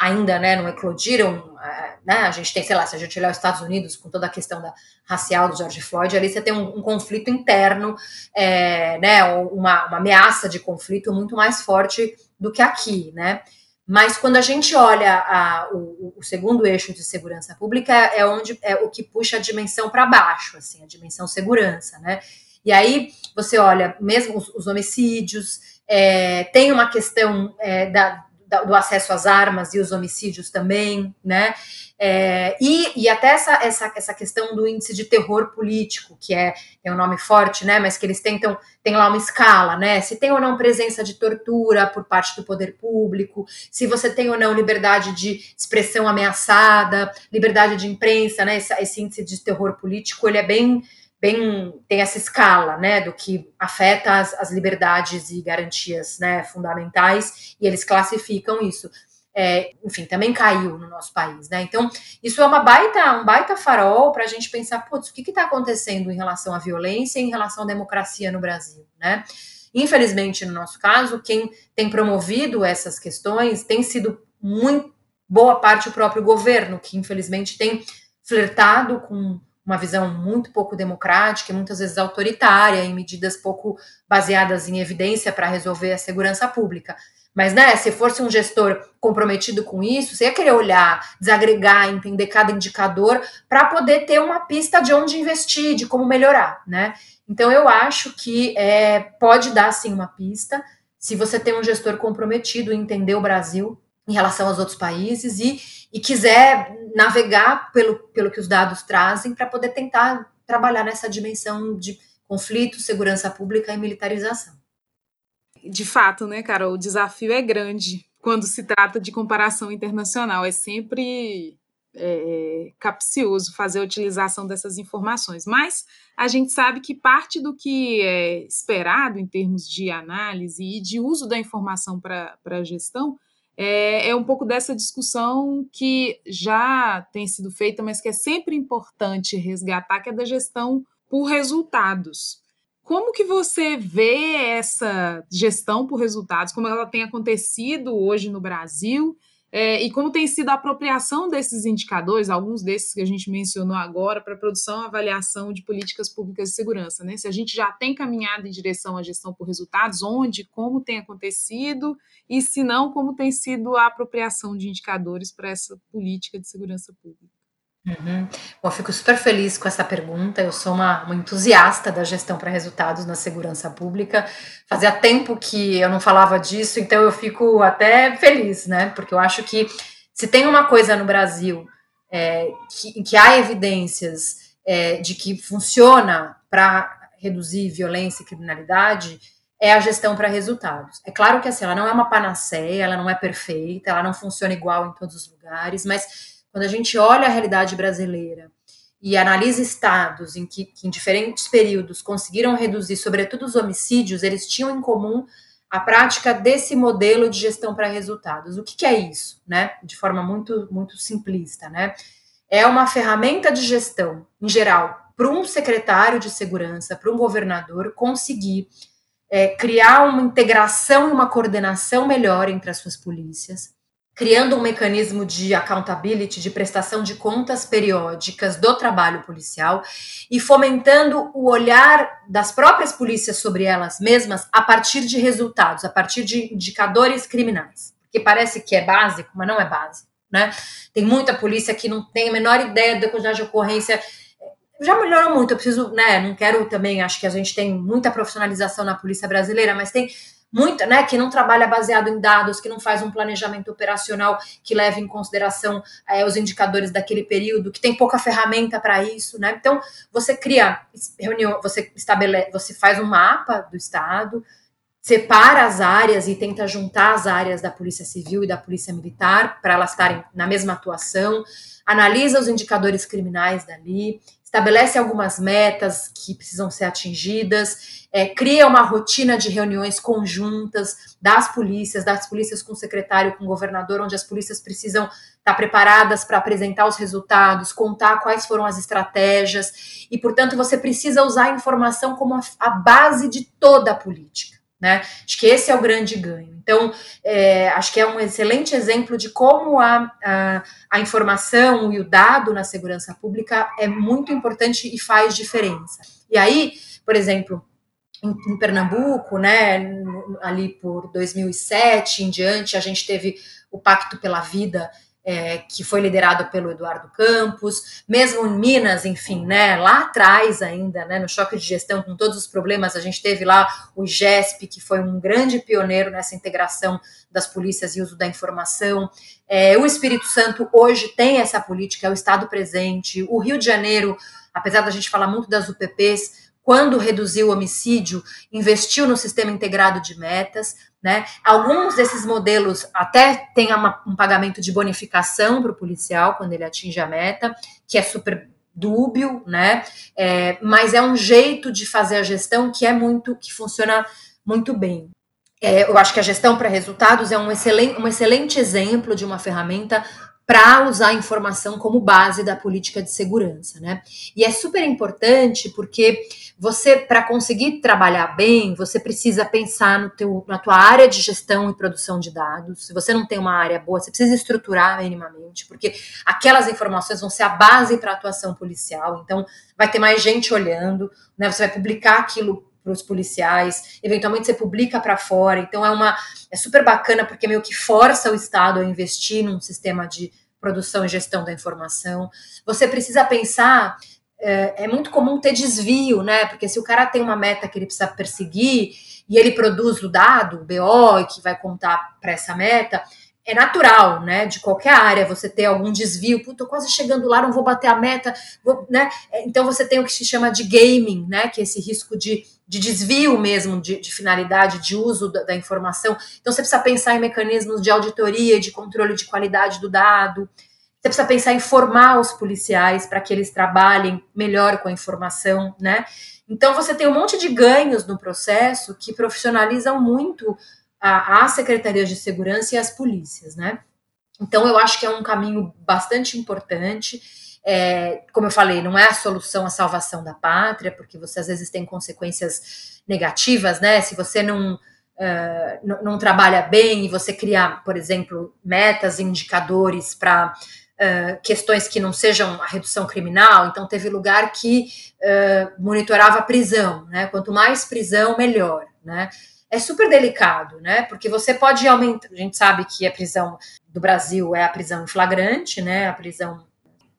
ainda né, não eclodiram, é, né, a gente tem, sei lá, se a gente olhar os Estados Unidos com toda a questão da racial do George Floyd, ali você tem um, um conflito interno, é, né, uma, uma, ameaça de conflito muito mais forte do que aqui, né, mas quando a gente olha a, o, o, segundo eixo de segurança pública é, é onde é o que puxa a dimensão para baixo, assim, a dimensão segurança, né, e aí você olha mesmo os, os homicídios, é, tem uma questão é, da do acesso às armas e os homicídios também, né? É, e, e até essa, essa, essa questão do índice de terror político, que é, é um nome forte, né? Mas que eles tentam, tem lá uma escala, né? Se tem ou não presença de tortura por parte do poder público, se você tem ou não liberdade de expressão ameaçada, liberdade de imprensa, né? Esse, esse índice de terror político, ele é bem bem tem essa escala, né, do que afeta as, as liberdades e garantias, né, fundamentais, e eles classificam isso. É, enfim, também caiu no nosso país, né? Então, isso é uma baita, um baita farol para a gente pensar, putz, o que está acontecendo em relação à violência e em relação à democracia no Brasil, né? Infelizmente, no nosso caso, quem tem promovido essas questões tem sido muito boa parte o próprio governo, que infelizmente tem flertado com uma visão muito pouco democrática e muitas vezes autoritária, em medidas pouco baseadas em evidência para resolver a segurança pública. Mas, né, se fosse um gestor comprometido com isso, você ia querer olhar, desagregar, entender cada indicador para poder ter uma pista de onde investir, de como melhorar, né? Então, eu acho que é, pode dar, sim, uma pista se você tem um gestor comprometido em entender o Brasil em relação aos outros países e, e quiser navegar pelo, pelo que os dados trazem para poder tentar trabalhar nessa dimensão de conflito, segurança pública e militarização. De fato, né, Carol, o desafio é grande quando se trata de comparação internacional. É sempre é, capcioso fazer a utilização dessas informações, mas a gente sabe que parte do que é esperado em termos de análise e de uso da informação para a gestão é, é um pouco dessa discussão que já tem sido feita, mas que é sempre importante resgatar, que é da gestão por resultados. Como que você vê essa gestão por resultados, como ela tem acontecido hoje no Brasil é, e como tem sido a apropriação desses indicadores, alguns desses que a gente mencionou agora, para produção e avaliação de políticas públicas de segurança, né? Se a gente já tem caminhado em direção à gestão por resultados, onde, como tem acontecido, e se não, como tem sido a apropriação de indicadores para essa política de segurança pública. Uhum. Bom, eu fico super feliz com essa pergunta. Eu sou uma, uma entusiasta da gestão para resultados na segurança pública. Fazia tempo que eu não falava disso, então eu fico até feliz, né? Porque eu acho que se tem uma coisa no Brasil é, que, que há evidências é, de que funciona para reduzir violência e criminalidade é a gestão para resultados. É claro que assim, ela não é uma panaceia, ela não é perfeita, ela não funciona igual em todos os lugares, mas quando a gente olha a realidade brasileira e analisa estados em que, que em diferentes períodos conseguiram reduzir, sobretudo os homicídios, eles tinham em comum a prática desse modelo de gestão para resultados. O que, que, é isso, né? De forma muito, muito simplista, né? É uma ferramenta de gestão, em geral, para um secretário de segurança, para um governador conseguir é, criar uma integração e uma coordenação melhor entre as suas polícias, criando um mecanismo de accountability, de prestação de contas periódicas do trabalho policial e fomentando o olhar das próprias polícias sobre elas mesmas a partir de resultados, a partir de indicadores criminais. Porque parece que é básico, mas não é básico. Né? Tem muita polícia que não tem a menor ideia da quantidade de ocorrência. Já melhorou muito, eu preciso, né? Não quero também, acho que a gente tem muita profissionalização na polícia brasileira, mas tem muita, né, que não trabalha baseado em dados, que não faz um planejamento operacional que leve em consideração é, os indicadores daquele período, que tem pouca ferramenta para isso, né? Então você cria reunião, você estabelece, você faz um mapa do estado, separa as áreas e tenta juntar as áreas da Polícia Civil e da Polícia Militar para elas estarem na mesma atuação, analisa os indicadores criminais dali, estabelece algumas metas que precisam ser atingidas, é, cria uma rotina de reuniões conjuntas das polícias, das polícias com o secretário, com o governador, onde as polícias precisam estar preparadas para apresentar os resultados, contar quais foram as estratégias, e, portanto, você precisa usar a informação como a, a base de toda a política. Né? Acho que esse é o grande ganho. Então, é, acho que é um excelente exemplo de como a, a, a, informação e o dado na segurança pública é muito importante e faz diferença. E aí, por exemplo, em, em Pernambuco, né, ali por 2007 em diante, a gente teve o Pacto pela Vida, é, que foi liderado pelo Eduardo Campos, mesmo em Minas, enfim, né, lá atrás ainda, né, no choque de gestão, com todos os problemas, a gente teve lá o GESP, que foi um grande pioneiro nessa integração das polícias e uso da informação. É, o Espírito Santo hoje tem essa política, é o Estado presente. O Rio de Janeiro, apesar da gente falar muito das UPPs, quando reduziu o homicídio, investiu no sistema integrado de metas, né? Alguns desses modelos até têm uma, um pagamento de bonificação para o policial quando ele atinge a meta, que é super dúbio, né? É, mas é um jeito de fazer a gestão que é muito, que funciona muito bem. É, eu acho que a gestão para resultados é um excelente, um excelente exemplo de uma ferramenta para usar a informação como base da política de segurança, né? E é super importante porque você, para conseguir trabalhar bem, você precisa pensar no teu, na tua área de gestão e produção de dados. Se você não tem uma área boa, você precisa estruturar minimamente, porque aquelas informações vão ser a base para a atuação policial. Então, vai ter mais gente olhando, né? Você vai publicar aquilo para os policiais, eventualmente você publica para fora. Então, é uma é super bacana porque meio que força o Estado a investir num sistema de produção e gestão da informação. Você precisa pensar é, é, muito comum ter desvio, né? Porque se o cara tem uma meta que ele precisa perseguir e ele produz o dado, o BO, que vai contar para essa meta, é natural, né? De qualquer área você ter algum desvio, puta, quase chegando lá, não vou bater a meta, vou, né? Então você tem o que se chama de gaming, né? Que é esse risco de, de desvio mesmo de, de finalidade, de uso da, da, informação. Então você precisa pensar em mecanismos de auditoria, de controle de qualidade do dado. Você precisa pensar em formar os policiais para que eles trabalhem melhor com a informação, né? Então você tem um monte de ganhos no processo que profissionalizam muito a secretarias de segurança e as polícias, né? Então eu acho que é um caminho bastante importante. É, como eu falei, não é a solução a salvação da pátria, porque você às vezes tem consequências negativas, né? Se você não, uh, não, não, trabalha bem e você criar, por exemplo, metas, indicadores para uh, questões que não sejam a redução criminal. Então, teve lugar que uh, monitorava a prisão, né? Quanto mais prisão, melhor, né? É super delicado, né? Porque você pode aumentar. A gente sabe que a prisão do Brasil é a prisão em flagrante, né? A prisão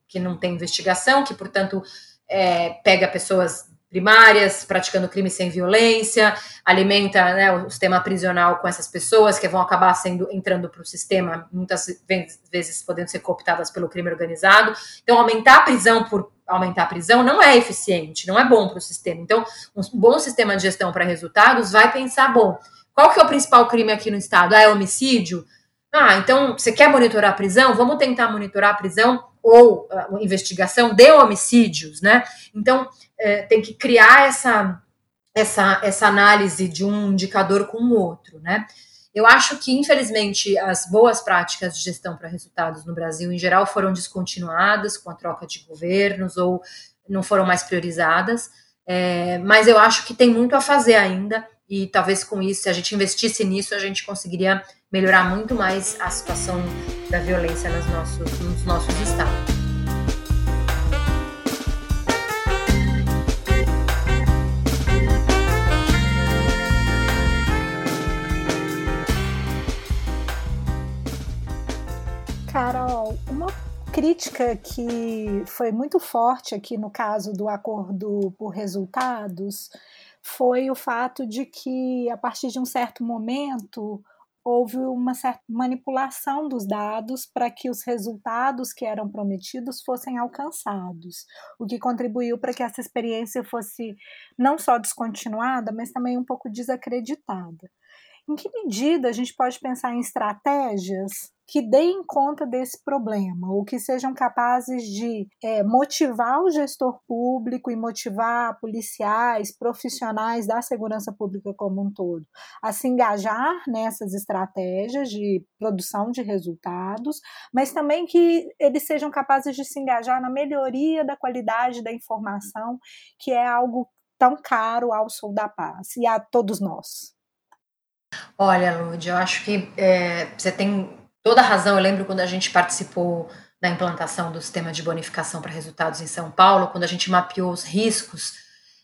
que não tem investigação, que, portanto, é, pega pessoas primárias, praticando crime sem violência, alimenta né, o sistema prisional com essas pessoas que vão acabar sendo entrando para o sistema, muitas vezes podendo ser cooptadas pelo crime organizado. Então, aumentar a prisão por aumentar a prisão não é eficiente, não é bom para o sistema. Então, um bom sistema de gestão para resultados vai pensar, bom, qual que é o principal crime aqui no estado? Ah, é homicídio? Ah, então você quer monitorar a prisão? Vamos tentar monitorar a prisão ou uh, investigação de homicídios, né? Então, é, tem que criar essa, essa, essa análise de um indicador com o outro, né? Eu acho que, infelizmente, as boas práticas de gestão para resultados no Brasil, em geral, foram descontinuadas com a troca de governos ou não foram mais priorizadas. É, mas eu acho que tem muito a fazer ainda, e talvez com isso, se a gente investisse nisso, a gente conseguiria melhorar muito mais a situação da violência nos nossos, nos nossos estados. Carol, uma crítica que foi muito forte aqui no caso do acordo por resultados foi o fato de que, a partir de um certo momento, houve uma certa manipulação dos dados para que os resultados que eram prometidos fossem alcançados, o que contribuiu para que essa experiência fosse não só descontinuada, mas também um pouco desacreditada. Em que medida a gente pode pensar em estratégias que deem conta desse problema, ou que sejam capazes de é, motivar o gestor público e motivar policiais, profissionais da segurança pública como um todo, a se engajar nessas estratégias de produção de resultados, mas também que eles sejam capazes de se engajar na melhoria da qualidade da informação, que é algo tão caro ao Sul da Paz e a todos nós. Olha, Lud, eu acho que é, você tem toda razão. Eu lembro quando a gente participou da implantação do sistema de bonificação para resultados em São Paulo, quando a gente mapeou os riscos,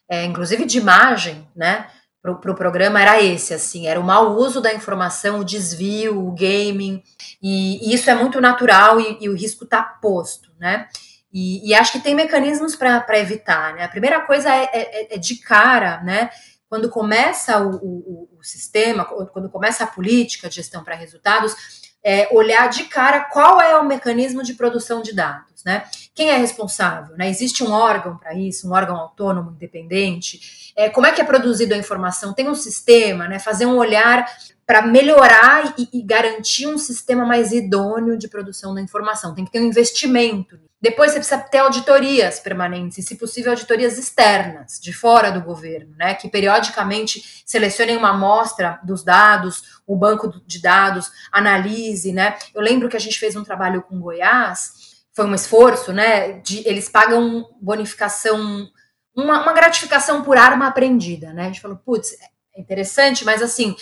é, inclusive de imagem, né? Para o pro programa era esse, assim, era o mau uso da informação, o desvio, o gaming, e, e isso é muito natural e, e o risco está posto, né? E, e, acho que tem mecanismos para evitar, né? A primeira coisa é, é, é, de cara, né? Quando começa o, o, o sistema, quando começa a política de gestão para resultados, é, olhar de cara qual é o mecanismo de produção de dados, né? Quem é responsável? Né? Existe um órgão para isso, um órgão autônomo, independente? É, como é que é produzida a informação? Tem um sistema, né? Fazer um olhar para melhorar e, e, garantir um sistema mais idôneo de produção da informação. Tem que ter um investimento. Depois você precisa ter auditorias permanentes, e, se possível, auditorias externas, de fora do governo, né? Que periodicamente selecionem uma amostra dos dados, o banco de dados, analise, né? Eu lembro que a gente fez um trabalho com Goiás, foi um esforço, né? De, eles pagam bonificação, uma, uma gratificação por arma apreendida, né? A gente falou, putz, é interessante, mas assim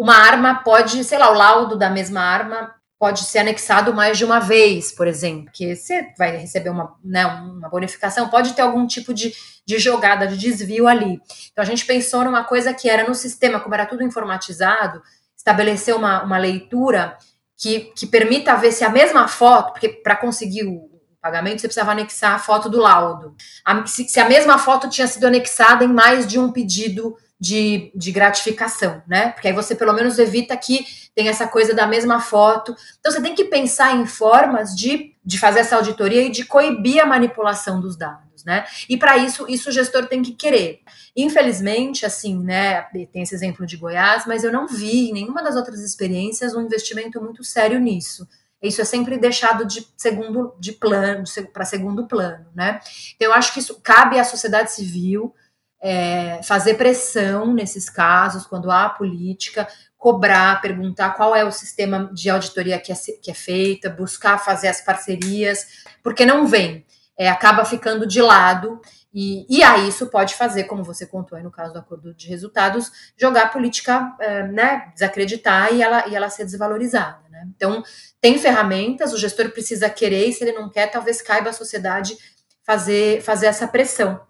uma arma pode, sei lá, o laudo da mesma arma pode ser anexado mais de uma vez, por exemplo, que você vai receber uma, né, uma bonificação, pode ter algum tipo de, de jogada, de desvio ali. Então a gente pensou numa coisa que era no sistema, como era tudo informatizado, estabelecer uma, uma leitura que, que permita ver se a mesma foto, porque para conseguir o pagamento você precisava anexar a foto do laudo, a, se, se a mesma foto tinha sido anexada em mais de um pedido de, de gratificação, né? Porque aí você pelo menos evita que tem essa coisa da mesma foto. Então você tem que pensar em formas de, de fazer essa auditoria e de coibir a manipulação dos dados, né? E para isso, isso o gestor tem que querer. Infelizmente, assim, né? Tem esse exemplo de Goiás, mas eu não vi em nenhuma das outras experiências um investimento muito sério nisso. Isso é sempre deixado de segundo de plano, para segundo plano, né? Então, eu acho que isso cabe à sociedade civil é, fazer pressão nesses casos, quando há política, cobrar, perguntar qual é o sistema de auditoria que é, que é feita, buscar fazer as parcerias, porque não vem, é, acaba ficando de lado. E, e aí isso pode fazer, como você contou aí no caso do acordo de resultados, jogar a política, é, né, desacreditar e ela, e ela ser desvalorizada. Né? Então, tem ferramentas, o gestor precisa querer, e se ele não quer, talvez caiba a sociedade fazer, fazer essa pressão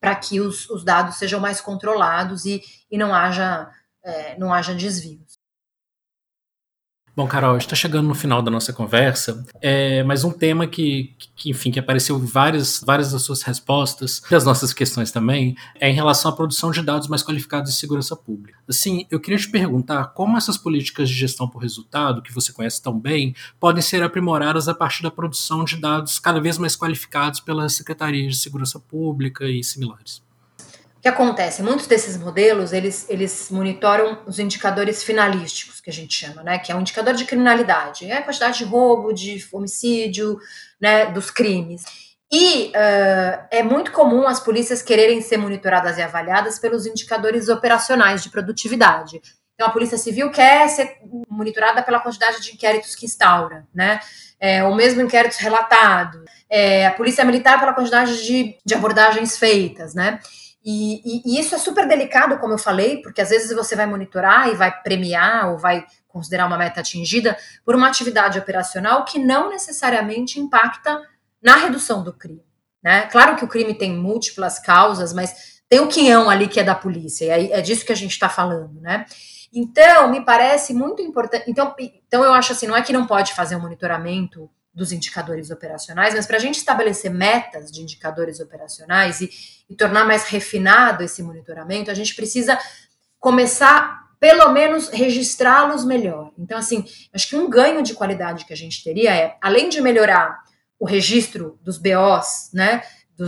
para que os, os, dados sejam mais controlados e, e não haja é, não haja desvios. Bom, Carol, está chegando no final da nossa conversa, é, mas um tema que, que, enfim, que apareceu em várias, várias das suas respostas, das nossas questões também, é em relação à produção de dados mais qualificados de segurança pública. Assim, eu queria te perguntar como essas políticas de gestão por resultado, que você conhece tão bem, podem ser aprimoradas a partir da produção de dados cada vez mais qualificados pelas secretarias de segurança pública e similares. O que acontece? Muitos desses modelos, eles, eles monitoram os indicadores finalísticos, que a gente chama, né? Que é um indicador de criminalidade. É a quantidade de roubo, de homicídio, né? Dos crimes. E uh, é muito comum as polícias quererem ser monitoradas e avaliadas pelos indicadores operacionais de produtividade. Então, a Polícia Civil quer ser monitorada pela quantidade de inquéritos que instaura, né? É, ou mesmo inquéritos relatados. É, a Polícia Militar pela quantidade de, de abordagens feitas, né? E, e, e, isso é super delicado, como eu falei, porque às vezes você vai monitorar e vai premiar ou vai considerar uma meta atingida por uma atividade operacional que não necessariamente impacta na redução do crime. Né? Claro que o crime tem múltiplas causas, mas tem o quinhão ali que é da polícia, e é disso que a gente está falando, né? Então, me parece muito importante. Então, então, eu acho assim: não é que não pode fazer um monitoramento dos indicadores operacionais, mas para a gente estabelecer metas de indicadores operacionais e, e tornar mais refinado esse monitoramento, a gente precisa começar pelo menos registrá-los melhor. Então, assim, acho que um ganho de qualidade que a gente teria é, além de melhorar o registro dos BOs, né,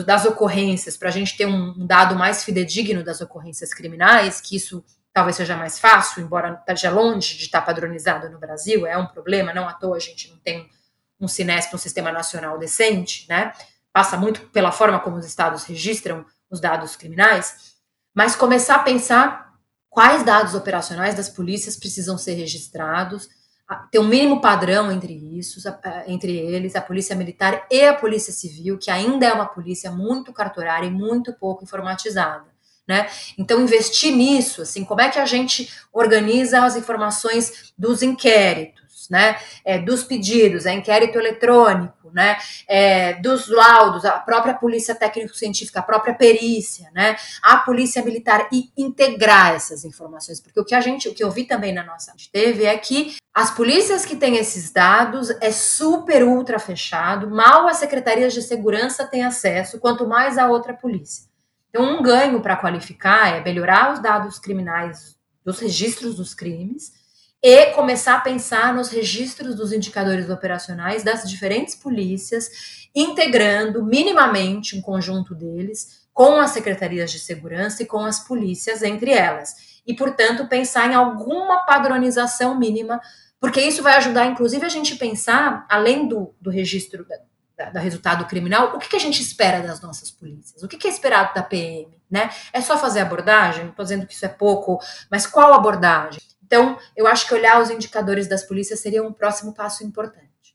das ocorrências, para a gente ter um, dado mais fidedigno das ocorrências criminais, que isso talvez seja mais fácil, embora esteja longe de estar padronizado no Brasil, é um problema, não à toa a gente não tem um Sinesp, um sistema nacional decente, né? Passa muito pela forma como os estados registram os dados criminais, mas começar a pensar quais dados operacionais das polícias precisam ser registrados, ter um mínimo padrão entre isso, entre eles, a polícia militar e a polícia civil, que ainda é uma polícia muito cartorária e muito pouco informatizada. Né? Então, investir nisso, assim, como é que a gente organiza as informações dos inquéritos? Né, é, dos pedidos, é inquérito eletrônico, né, é, dos laudos, a própria polícia técnico-científica, a própria perícia, né, a polícia militar e integrar essas informações, porque o que a gente, o que eu vi também na nossa teve é que as polícias que têm esses dados é super ultra fechado, mal as secretarias de segurança têm acesso, quanto mais a outra polícia. Então, um ganho para qualificar é melhorar os dados criminais dos registros dos crimes e começar a pensar nos registros dos indicadores operacionais das diferentes polícias, integrando minimamente um conjunto deles com as secretarias de segurança e com as polícias entre elas. E, portanto, pensar em alguma padronização mínima, porque isso vai ajudar, inclusive, a gente pensar, além do, do registro da, da, resultado criminal, o que, que, a gente espera das nossas polícias? O que, que é esperado da PM? Né? É só fazer abordagem? Estou dizendo que isso é pouco, mas qual abordagem? Então, eu acho que olhar os indicadores das polícias seria um próximo passo importante.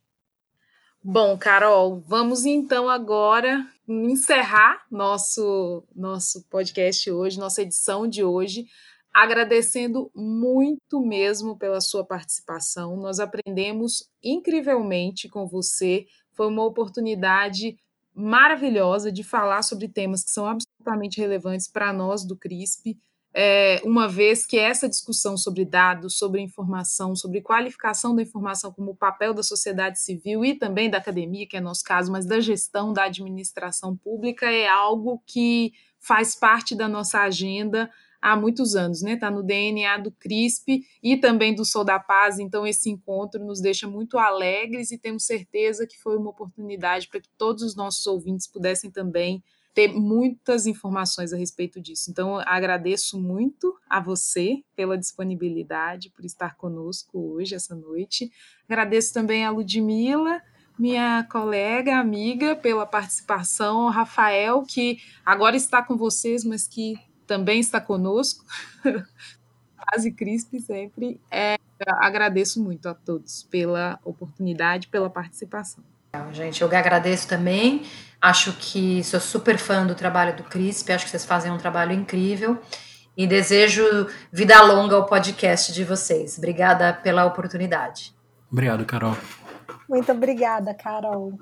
Bom, Carol, vamos então agora encerrar nosso nosso podcast hoje, nossa edição de hoje, agradecendo muito mesmo pela sua participação. Nós aprendemos incrivelmente com você. Foi uma oportunidade maravilhosa de falar sobre temas que são absolutamente relevantes para nós do CRISP é, uma vez que essa discussão sobre dados, sobre informação, sobre qualificação da informação como papel da sociedade civil e também da academia, que é nosso caso, mas da gestão da administração pública, é algo que faz parte da nossa agenda há muitos anos, né? Está no DNA do CRISP e também do Sou da Paz. Então, esse encontro nos deixa muito alegres e temos certeza que foi uma oportunidade para que todos os nossos ouvintes pudessem também ter muitas informações a respeito disso. Então, agradeço muito a você pela disponibilidade, por estar conosco hoje, essa noite. Agradeço também a Ludmila, minha colega, amiga, pela participação, o Rafael, que agora está com vocês, mas que também está conosco. [laughs] Paz e Crispe sempre. É, agradeço muito a todos pela oportunidade, pela participação. Gente, eu agradeço também. Acho que sou super fã do trabalho do CRISP, acho que vocês fazem um trabalho incrível e desejo vida longa ao podcast de vocês. Obrigada pela oportunidade. Obrigado, Carol. Muito obrigada, Carol.